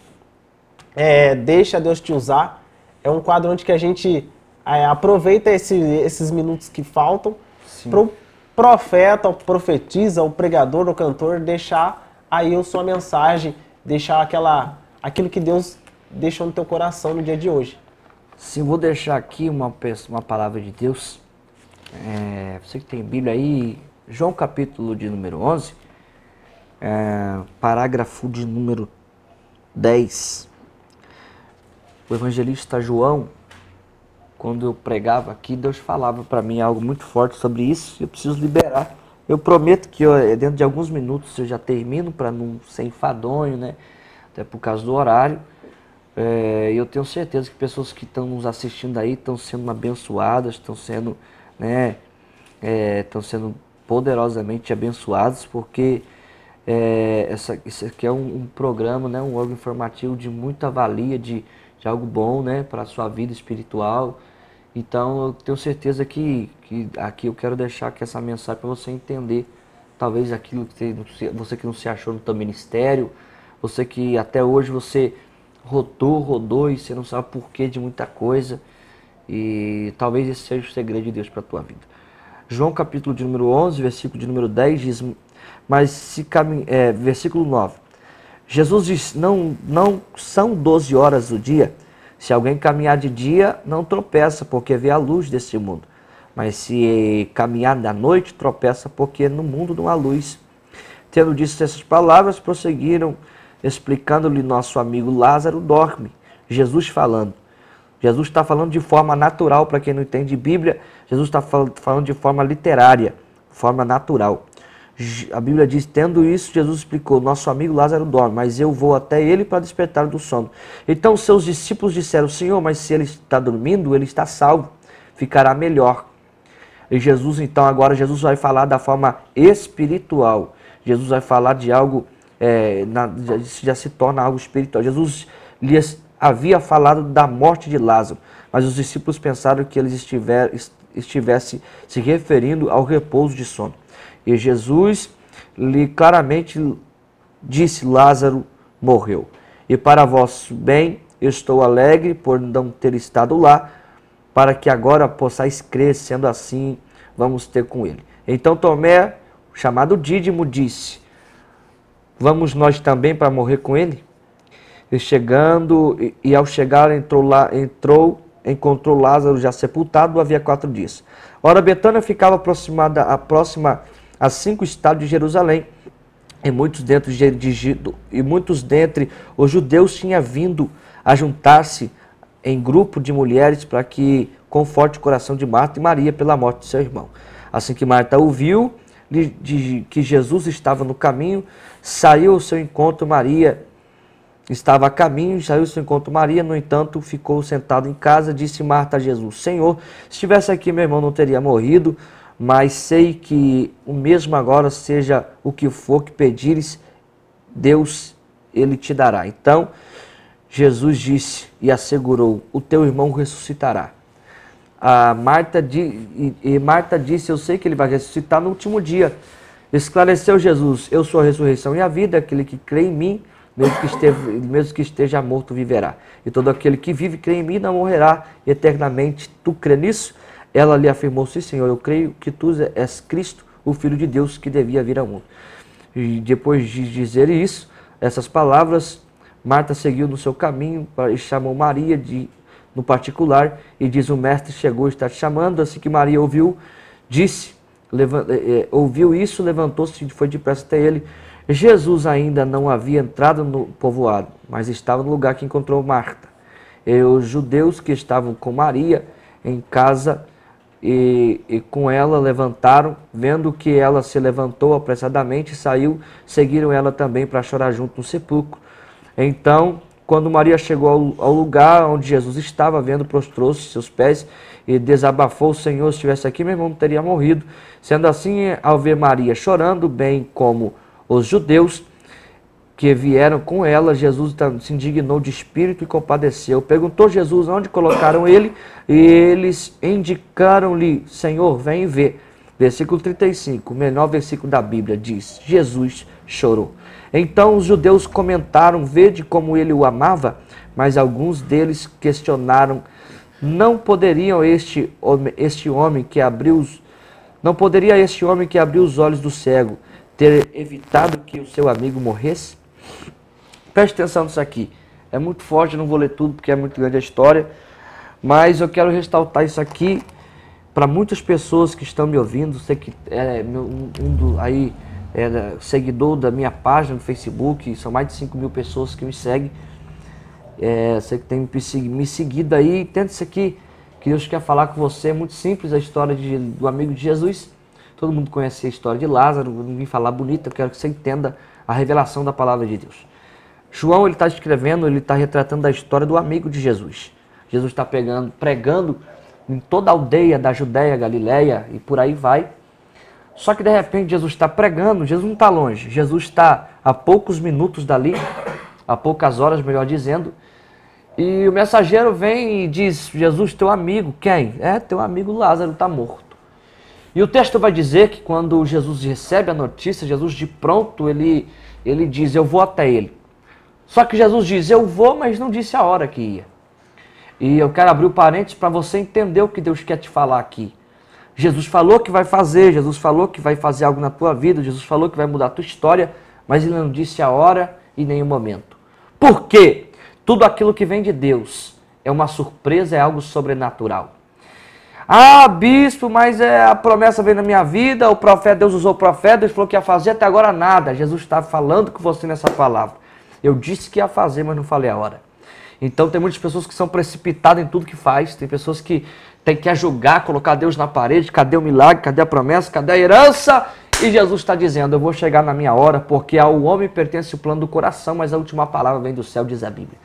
é, Deixa Deus Te Usar. É um quadro onde que a gente é, aproveita esse, esses minutos que faltam para o profeta, o profetiza, o pregador, o cantor deixar aí a sua mensagem, deixar aquela, aquilo que Deus deixou no teu coração no dia de hoje. Sim, vou deixar aqui uma, uma palavra de Deus. É, você que tem Bíblia aí, João capítulo de número 11, é, parágrafo de número 10. O evangelista João, quando eu pregava aqui, Deus falava para mim algo muito forte sobre isso eu preciso liberar. Eu prometo que eu, dentro de alguns minutos eu já termino para não ser enfadonho, né? Até por causa do horário. É, eu tenho certeza que pessoas que estão nos assistindo aí estão sendo abençoadas, estão sendo, né, estão é, sendo poderosamente abençoadas, porque é, essa, isso aqui é um, um, programa, né, um órgão informativo de muita valia, de, de algo bom né, para a sua vida espiritual. Então eu tenho certeza que, que aqui eu quero deixar aqui essa mensagem para você entender talvez aquilo que você, você que não se achou no teu ministério, você que até hoje você rodou, rodou e você não sabe porquê de muita coisa. E talvez esse seja o segredo de Deus para a tua vida. João capítulo de número 11, versículo de número 10 diz, mas se caminha, é, versículo 9. Jesus diz, não, não são 12 horas do dia. Se alguém caminhar de dia, não tropeça, porque vê a luz desse mundo. Mas se caminhar da noite, tropeça, porque no mundo não há luz. Tendo dito essas palavras, prosseguiram explicando-lhe nosso amigo Lázaro dorme. Jesus falando. Jesus está falando de forma natural, para quem não entende Bíblia, Jesus está falando de forma literária, forma natural. A Bíblia diz: tendo isso, Jesus explicou: Nosso amigo Lázaro dorme, mas eu vou até ele para despertar do sono. Então seus discípulos disseram: Senhor, mas se ele está dormindo, ele está salvo, ficará melhor. E Jesus, então, agora, Jesus vai falar da forma espiritual. Jesus vai falar de algo é, na, já, já, se torna algo espiritual. Jesus lhes havia falado da morte de Lázaro, mas os discípulos pensaram que ele estiver, estivesse se referindo ao repouso de sono. E Jesus lhe claramente disse: Lázaro morreu. E para vosso bem estou alegre por não ter estado lá, para que agora possais crer, sendo assim, vamos ter com ele. Então Tomé, chamado Dídimo, disse: Vamos nós também para morrer com ele? E chegando, e, e ao chegar, entrou, lá, entrou, encontrou Lázaro já sepultado havia quatro dias. Ora, Betânia ficava aproximada, a próxima a cinco estados de Jerusalém. E muitos dentro de, de, e muitos dentre os judeus tinham vindo a juntar-se em grupo de mulheres para que conforte o coração de Marta e Maria pela morte de seu irmão. Assim que Marta ouviu de, de que Jesus estava no caminho, Saiu ao seu encontro Maria, estava a caminho, saiu ao seu encontro Maria, no entanto, ficou sentado em casa, disse Marta a Jesus: Senhor, se estivesse aqui, meu irmão não teria morrido, mas sei que o mesmo agora, seja o que for que pedires, Deus ele te dará. Então, Jesus disse e assegurou: O teu irmão ressuscitará. A Marta, e Marta disse: Eu sei que ele vai ressuscitar no último dia. Esclareceu Jesus: Eu sou a ressurreição e a vida, aquele que crê em mim, mesmo que, esteja, mesmo que esteja morto, viverá. E todo aquele que vive e crê em mim não morrerá eternamente. Tu crê nisso? Ela lhe afirmou: Sim, Senhor, eu creio que tu és Cristo, o Filho de Deus que devia vir ao mundo. E depois de dizer isso, essas palavras, Marta seguiu no seu caminho e chamou Maria de, no particular e diz: O mestre chegou e está te chamando. Assim que Maria ouviu, disse é, é, ouviu isso, levantou-se e foi depressa até ele. Jesus ainda não havia entrado no povoado, mas estava no lugar que encontrou Marta. E os judeus que estavam com Maria em casa e, e, com ela levantaram, vendo que ela se levantou apressadamente, saiu, seguiram ela também para chorar junto no sepulcro. Então, Quando Maria chegou ao, ao lugar onde Jesus estava vendo, prostrou-se seus pés e desabafou: Senhor, se estivesse aqui, meu irmão teria morrido. Sendo assim, ao ver Maria chorando, bem como os judeus que vieram com ela, Jesus se indignou de espírito e compadeceu. Perguntou Jesus onde colocaram ele, e eles indicaram-lhe: Senhor, vem ver. Versículo 35, o menor versículo da Bíblia, diz: Jesus chorou. Então os judeus comentaram: Vede como ele o amava, mas alguns deles questionaram: Não poderiam este, este homem que abriu os, não poderia este homem que abriu os olhos do cego ter evitado que o seu amigo morresse? Preste atenção nisso aqui. É muito forte, não vou ler tudo porque é muito grande a história, mas eu quero ressaltar isso aqui para muitas pessoas que estão me ouvindo, sei que é um, um do, aí é seguidor da minha página no Facebook, são mais de 5 mil pessoas que me seguem. É, sei que tem me seguido aí, tenta isso aqui, que Deus quer falar com você. É muito simples a história de, do amigo de Jesus. Todo mundo conhece a história de Lázaro, não vim falar bonita, eu quero que você entenda a revelação da palavra de Deus. João ele está escrevendo, ele está retratando a história do amigo de Jesus. Jesus está pregando em toda a aldeia da Judéia, Galiléia e por aí vai. Só que de repente Jesus está pregando, Jesus não está longe, Jesus está a poucos minutos dali, a poucas horas, melhor dizendo, e o mensageiro vem e diz: Jesus, teu amigo, quem? É, teu amigo Lázaro está morto. E o texto vai dizer que quando Jesus recebe a notícia, Jesus de pronto ele, ele diz: Eu vou até ele. Só que Jesus diz: Eu vou, mas não disse a hora que ia. E eu quero abrir o parênteses para você entender o que Deus quer te falar aqui. Jesus falou que vai fazer, Jesus falou que vai fazer algo na tua vida, Jesus falou que vai mudar a tua história, mas ele não disse a hora e nem o momento. Por quê? Tudo aquilo que vem de Deus é uma surpresa, é algo sobrenatural. Ah, bispo, mas é, a promessa veio na minha vida, o profeta, Deus usou o profeta, Deus falou que ia fazer, até agora nada. Jesus está falando com você nessa palavra. Eu disse que ia fazer, mas não falei a hora. Então tem muitas pessoas que são precipitadas em tudo que faz, tem pessoas que têm que julgar, colocar Deus na parede, cadê o milagre, cadê a promessa, cadê a herança? E Jesus está dizendo, eu vou chegar na minha hora, porque ao homem pertence o plano do coração, mas a última palavra vem do céu, diz a Bíblia.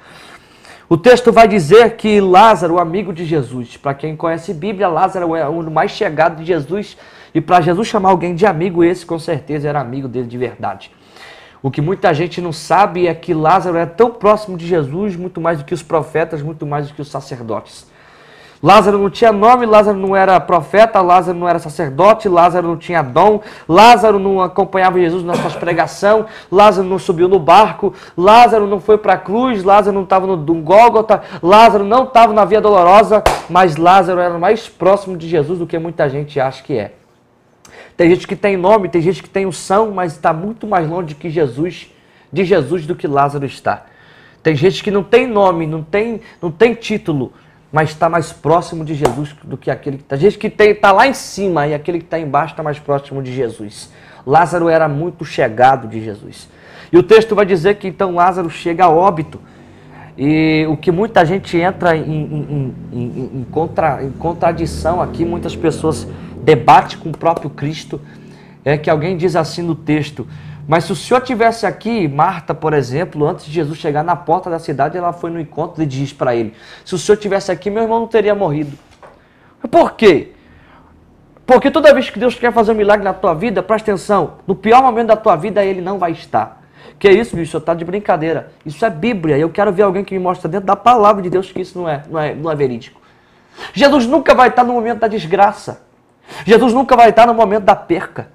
O texto vai dizer que Lázaro, amigo de Jesus, para quem conhece Bíblia, Lázaro é o mais chegado de Jesus, e para Jesus chamar alguém de amigo, esse com certeza era amigo dele de verdade. O que muita gente não sabe é que Lázaro é tão próximo de Jesus, muito mais do que os profetas, muito mais do que os sacerdotes. Lázaro não tinha nome, Lázaro não era profeta, Lázaro não era sacerdote, Lázaro não tinha dom, Lázaro não acompanhava Jesus nas suas pregação, Lázaro não subiu no barco, Lázaro não foi para a cruz, Lázaro não estava no, Gólgota, Lázaro não estava na Via Dolorosa, mas Lázaro era mais próximo de Jesus do que muita gente acha que é. Tem gente que tem nome, tem gente que tem unção, mas está muito mais longe que Jesus, de Jesus do que Lázaro está. Tem gente que não tem nome, não tem, não tem título, mas está mais próximo de Jesus do que aquele que está. Gente que está lá em cima e aquele que está embaixo está mais próximo de Jesus. Lázaro era muito chegado de Jesus. E o texto vai dizer que então Lázaro chega a óbito. E o que muita gente entra em, em, em, em, contra, em contradição aqui, muitas pessoas debate com o próprio Cristo, é que alguém diz assim no texto: Mas se o senhor tivesse aqui, Marta, por exemplo, antes de Jesus chegar na porta da cidade, ela foi no encontro e diz para ele: Se o senhor tivesse aqui, meu irmão não teria morrido. Por quê? Porque toda vez que Deus quer fazer um milagre na tua vida, presta atenção, no pior momento da tua vida ele não vai estar. Que é isso, bicho? Está de brincadeira. Isso é Bíblia. Eu quero ver alguém que me mostre dentro da palavra de Deus que isso não é, não é, não é verídico. Jesus nunca vai estar no momento da desgraça. Jesus nunca vai estar no momento da perca.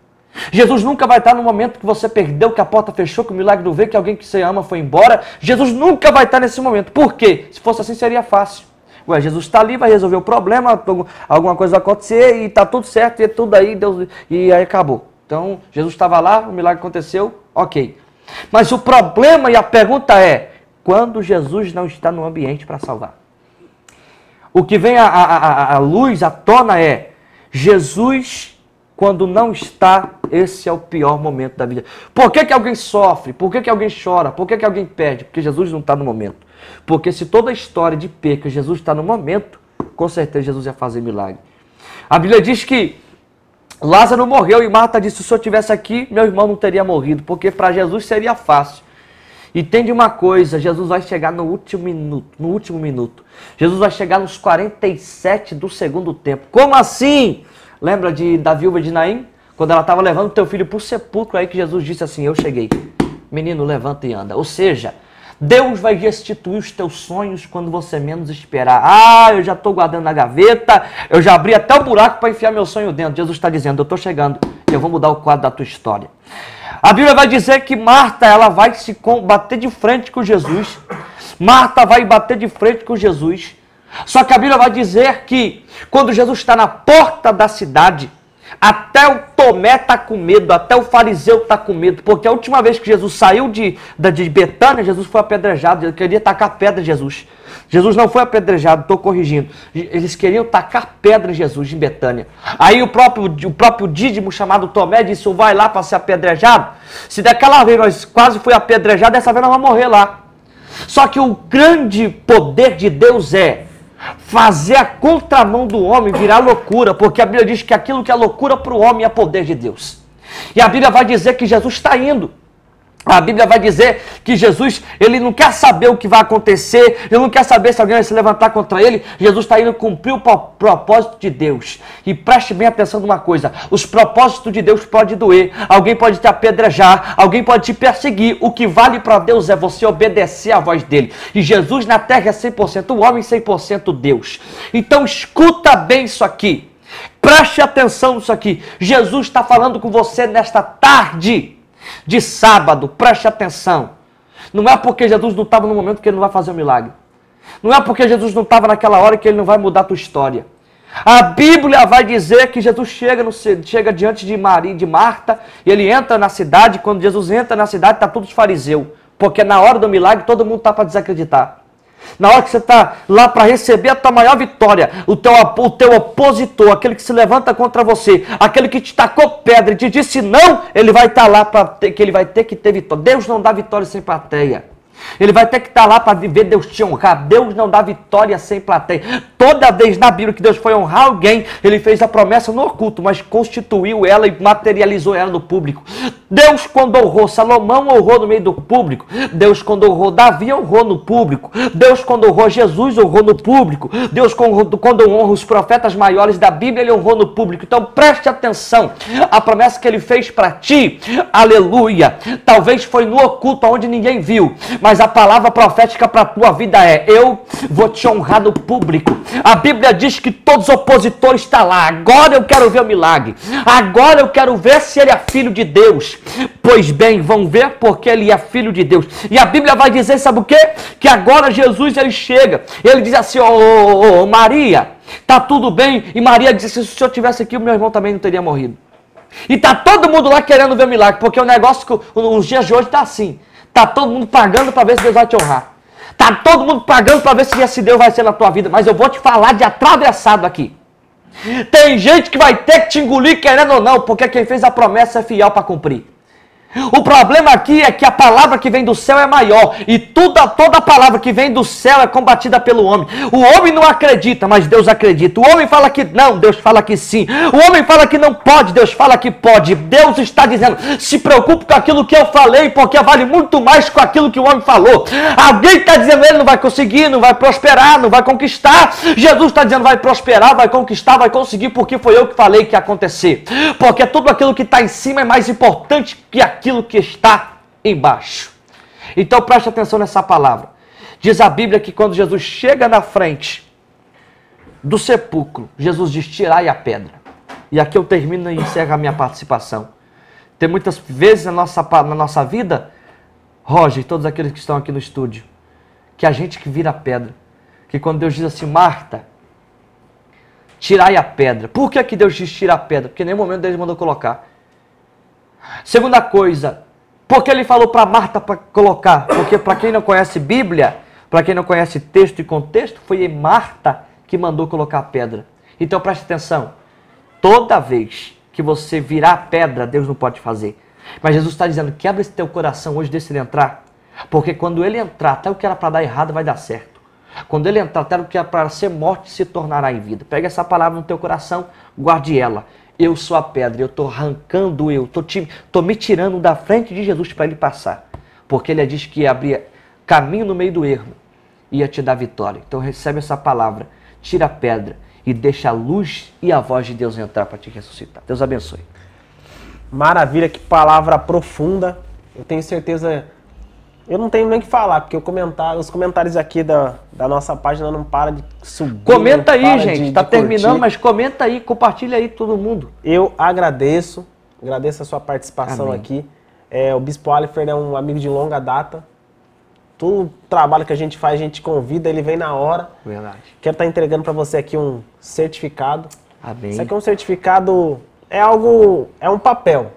Jesus nunca vai estar no momento que você perdeu, que a porta fechou, que o milagre não veio, que alguém que você ama foi embora. Jesus nunca vai estar nesse momento. Por quê? Se fosse assim, seria fácil. Ué, Jesus está ali, vai resolver o problema, alguma coisa vai acontecer e está tudo certo, e é tudo aí, Deus, e aí acabou. Então, Jesus estava lá, o milagre aconteceu, ok. Mas o problema e a pergunta é: quando Jesus não está no ambiente para salvar? O que vem à luz, à tona é: Jesus, quando não está, esse é o pior momento da vida. Por que, que alguém sofre? Por que, que alguém chora? Por que, que alguém perde? Porque Jesus não está no momento. Porque se toda a história de perca Jesus está no momento, com certeza Jesus ia fazer milagre. A Bíblia diz que Lázaro morreu e Marta disse: se senhor tivesse aqui, meu irmão não teria morrido, porque para Jesus seria fácil. Entende uma coisa, Jesus vai chegar no último minuto, no último minuto. Jesus vai chegar nos 47 do segundo tempo. Como assim? Lembra de, da viúva de Naim? Quando ela estava levando teu filho para o sepulcro, aí que Jesus disse assim: Eu cheguei. Menino, levanta e anda. Ou seja, Deus vai restituir os teus sonhos quando você menos esperar. Ah, eu já estou guardando na gaveta, eu já abri até o buraco para enfiar meu sonho dentro. Jesus está dizendo: Eu estou chegando, eu vou mudar o quadro da tua história. A Bíblia vai dizer que Marta ela vai se bater de frente com Jesus. Marta vai bater de frente com Jesus. Só que a Bíblia vai dizer que quando Jesus está na porta da cidade, até o Tomé está com medo, até o fariseu está com medo, porque a última vez que Jesus saiu de, de Betânia, Jesus foi apedrejado, ele queria tacar pedra em Jesus. Jesus não foi apedrejado, estou corrigindo. Eles queriam tacar pedra em Jesus em Betânia. Aí o próprio, o próprio dídimo chamado Tomé disse: vai lá para ser apedrejado. Se daquela vez nós quase foi apedrejado, dessa vez nós vamos morrer lá. Só que o grande poder de Deus é fazer a contramão do homem virar loucura, porque a Bíblia diz que aquilo que é loucura para o homem é poder de Deus. E a Bíblia vai dizer que Jesus está indo. A Bíblia vai dizer que Jesus, ele não quer saber o que vai acontecer, ele não quer saber se alguém vai se levantar contra ele. Jesus está indo cumprir o propósito de Deus. E preste bem atenção numa coisa: os propósitos de Deus podem doer, alguém pode te apedrejar, alguém pode te perseguir. O que vale para Deus é você obedecer à voz dele. E Jesus na terra é 100% homem, 100% Deus. Então escuta bem isso aqui. Preste atenção nisso aqui. Jesus está falando com você nesta tarde de sábado, preste atenção. Não é porque Jesus não estava no momento que ele não vai fazer o um milagre. Não é porque Jesus não estava naquela hora que ele não vai mudar a tua história. A Bíblia vai dizer que Jesus chega, no, chega diante de Maria, de Marta, e ele entra na cidade. Quando Jesus entra na cidade, está tudo fariseu. Porque na hora do milagre todo mundo está para desacreditar. Na hora que você está lá para receber a tua maior vitória, o teu, o teu opositor, aquele que se levanta contra você, aquele que te tacou pedra e te disse não, ele vai estar tá lá para que ele vai ter que ter vitória. Deus não dá vitória sem plateia. Ele vai ter que estar tá lá para ver Deus te honrar. Deus não dá vitória sem plateia. Toda vez na Bíblia que Deus foi honrar alguém, ele fez a promessa no oculto, mas constituiu ela e materializou ela no público. Deus, quando honrou Salomão, honrou no meio do público. Deus, quando honrou Davi, honrou no público. Deus, quando honrou Jesus, honrou no público. Deus, quando honra os profetas maiores da Bíblia, ele honrou no público. Então preste atenção. A promessa que ele fez para ti, aleluia, talvez foi no oculto, onde ninguém viu, mas mas a palavra profética para a tua vida é: eu vou te honrar no público. A Bíblia diz que todos os opositores estão lá. Agora eu quero ver o milagre. Agora eu quero ver se ele é filho de Deus. Pois bem, vão ver porque ele é filho de Deus. E a Bíblia vai dizer, sabe o quê? Que agora Jesus ele chega. Ele diz assim: Ô oh, oh, Maria, tá tudo bem? E Maria disse: se o senhor tivesse aqui, o meu irmão também não teria morrido. E tá todo mundo lá querendo ver o milagre, porque o negócio que os dias de hoje tá assim. Tá todo mundo pagando para ver se Deus vai te honrar. Tá todo mundo pagando para ver se esse Deus vai ser na tua vida. Mas eu vou te falar de atravessado aqui. Tem gente que vai ter que te engolir querendo ou não, porque quem fez a promessa é fiel para cumprir. O problema aqui é que a palavra que vem do céu é maior e toda, toda palavra que vem do céu é combatida pelo homem. O homem não acredita, mas Deus acredita. O homem fala que não, Deus fala que sim. O homem fala que não pode, Deus fala que pode. Deus está dizendo: se preocupe com aquilo que eu falei, porque vale muito mais com aquilo que o homem falou. Alguém está dizendo ele não vai conseguir, não vai prosperar, não vai conquistar. Jesus está dizendo vai prosperar, vai conquistar, vai conseguir, porque foi eu que falei que ia acontecer. Porque tudo aquilo que está em cima é mais importante que aquilo aquilo que está embaixo. Então preste atenção nessa palavra. Diz a Bíblia que quando Jesus chega na frente do sepulcro, Jesus diz: Tirai a pedra. E aqui eu termino e encerro a minha participação. Tem muitas vezes na nossa, na nossa vida, Roger todos aqueles que estão aqui no estúdio, que a gente que vira pedra. Que quando Deus diz assim, Marta, tirai a pedra. Por que, que Deus diz tirar a pedra? Porque em nenhum momento Deus mandou colocar. Segunda coisa, porque ele falou para Marta para colocar? Porque para quem não conhece Bíblia, para quem não conhece texto e contexto, foi Marta que mandou colocar a pedra. Então preste atenção. Toda vez que você virar a pedra, Deus não pode fazer. Mas Jesus está dizendo: quebra esse teu coração hoje, deixa ele entrar. Porque quando ele entrar, até o que era para dar errado vai dar certo. Quando ele entrar, até o que era para ser morte se tornará em vida. Pega essa palavra no teu coração, guarde ela eu sou a pedra, eu estou arrancando eu, estou me tirando da frente de Jesus para ele passar. porque ele diz que ia abrir caminho no meio do ermo, ia te dar vitória. Então recebe essa palavra, tira a pedra e deixa a luz e a voz de Deus entrar para te ressuscitar. Deus abençoe. Maravilha, que palavra profunda. Eu tenho certeza. Eu não tenho nem o que falar, porque os comentários aqui da, da nossa página não param de subir. Comenta aí, gente. de- tá de curtir. terminando, mas comenta aí, compartilha aí todo mundo. Eu agradeço, agradeço a sua participação Amém. aqui. É, o Bispo Alifer é um amigo de longa data. Todo trabalho que a gente faz, a gente convida, ele vem na hora. Verdade. Quero estar entregando para você aqui um certificado. Amém. Isso aqui é um certificado, é algo, é um papel.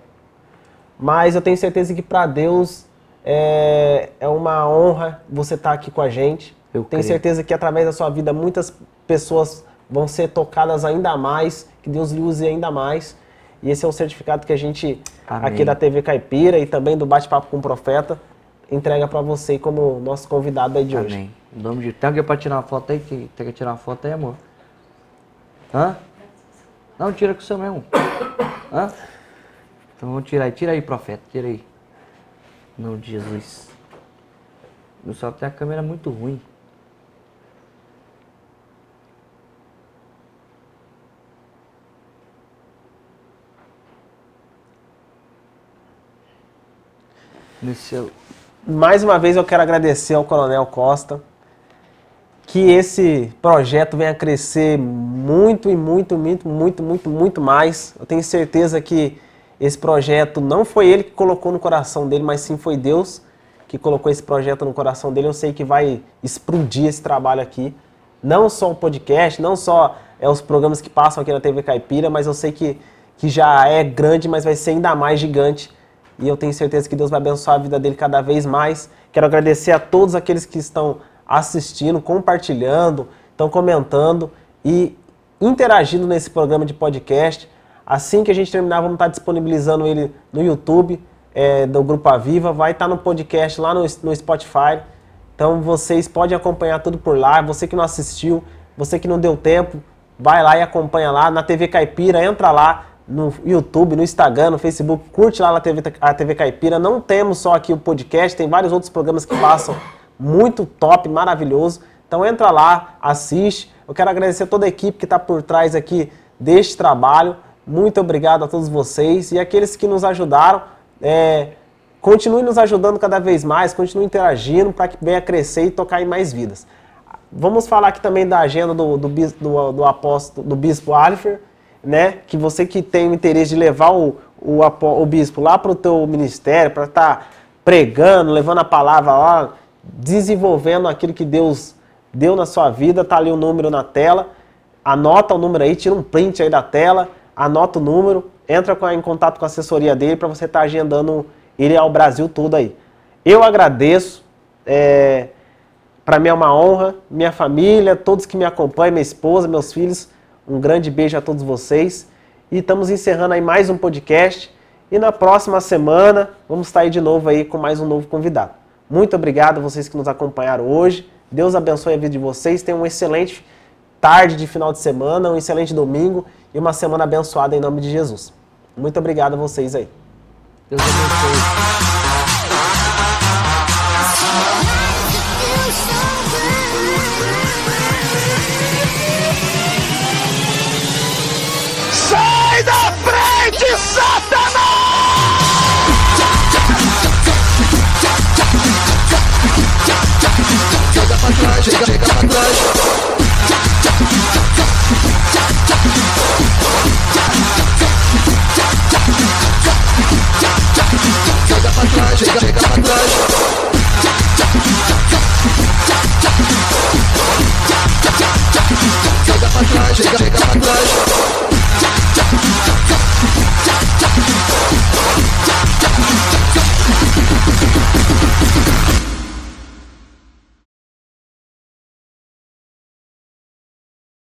Mas eu tenho certeza que para Deus é, é uma honra você estar aqui com a gente. Eu tenho creio. certeza que através da sua vida muitas pessoas vão ser tocadas ainda mais, que Deus lhe use ainda mais. E esse é um certificado que a gente, Amém. aqui da TV Caipira e também do Bate-Papo com o Profeta, entrega para você como nosso convidado aí de hoje. Amém. Em nome de Tem alguém pra tirar uma foto aí? Que tem que tirar uma foto aí, amor? Hã? Não, tira com o seu mesmo. Hã? Então vamos tirar aí. Tira aí, profeta. Tira aí. De Jesus. O céu tem a câmera muito ruim. Nesse. Mais uma vez eu quero agradecer ao Coronel Costa. Que esse projeto venha crescer muito e muito, muito, muito, muito, muito mais. Eu tenho certeza que esse projeto não foi ele que colocou no coração dele, mas sim foi Deus que colocou esse projeto no coração dele. Eu sei que vai explodir esse trabalho aqui. Não só o podcast, não só é, os programas que passam aqui na TV Caipira, mas eu sei que, que já é grande, mas vai ser ainda mais gigante. E eu tenho certeza que Deus vai abençoar a vida dele cada vez mais. Quero agradecer a todos aqueles que estão assistindo, compartilhando, estão comentando e interagindo nesse programa de podcast. Assim que a gente terminar, vamos estar disponibilizando ele no YouTube é, do Grupo Aviva, vai estar no podcast lá no, no Spotify. Então vocês podem acompanhar tudo por lá. Você que não assistiu, você que não deu tempo, vai lá e acompanha lá na TV Caipira, entra lá no YouTube, no Instagram, no Facebook, curte lá na TV, a TV Caipira. Não temos só aqui o podcast, tem vários outros programas que passam muito top, maravilhoso. Então entra lá, assiste. Eu quero agradecer a toda a equipe que está por trás aqui deste trabalho. Muito obrigado a todos vocês e aqueles que nos ajudaram. É, continue nos ajudando cada vez mais, continue interagindo para que venha crescer e tocar em mais vidas. Vamos falar aqui também da agenda do, do, do, do apóstolo, do bispo Alifer, né? Que você que tem o interesse de levar o, o, o bispo lá para o teu ministério, para estar pregando, levando a palavra lá, desenvolvendo aquilo que Deus deu na sua vida, tá ali o número na tela. Anota o número aí, tira um print aí da tela, anota o número, entra em contato com a assessoria dele para você estar agendando ele ao Brasil todo aí. Eu agradeço. É, para mim é uma honra, minha família, todos que me acompanham, minha esposa, meus filhos, um grande beijo a todos vocês. E estamos encerrando aí mais um podcast. E na próxima semana vamos estar aí de novo aí com mais um novo convidado. Muito obrigado a vocês que nos acompanharam hoje. Deus abençoe a vida de vocês. Tenham um excelente tarde de final de semana, um excelente domingo e uma semana abençoada em nome de Jesus. Muito obrigado a vocês aí. Deus abençoe. Sai da frente, Satanás! Chega pra trás, chega, chega pra trás. Chega pra trás, chega, chega pra trás. Chega pra trás, chega, chega pra trás.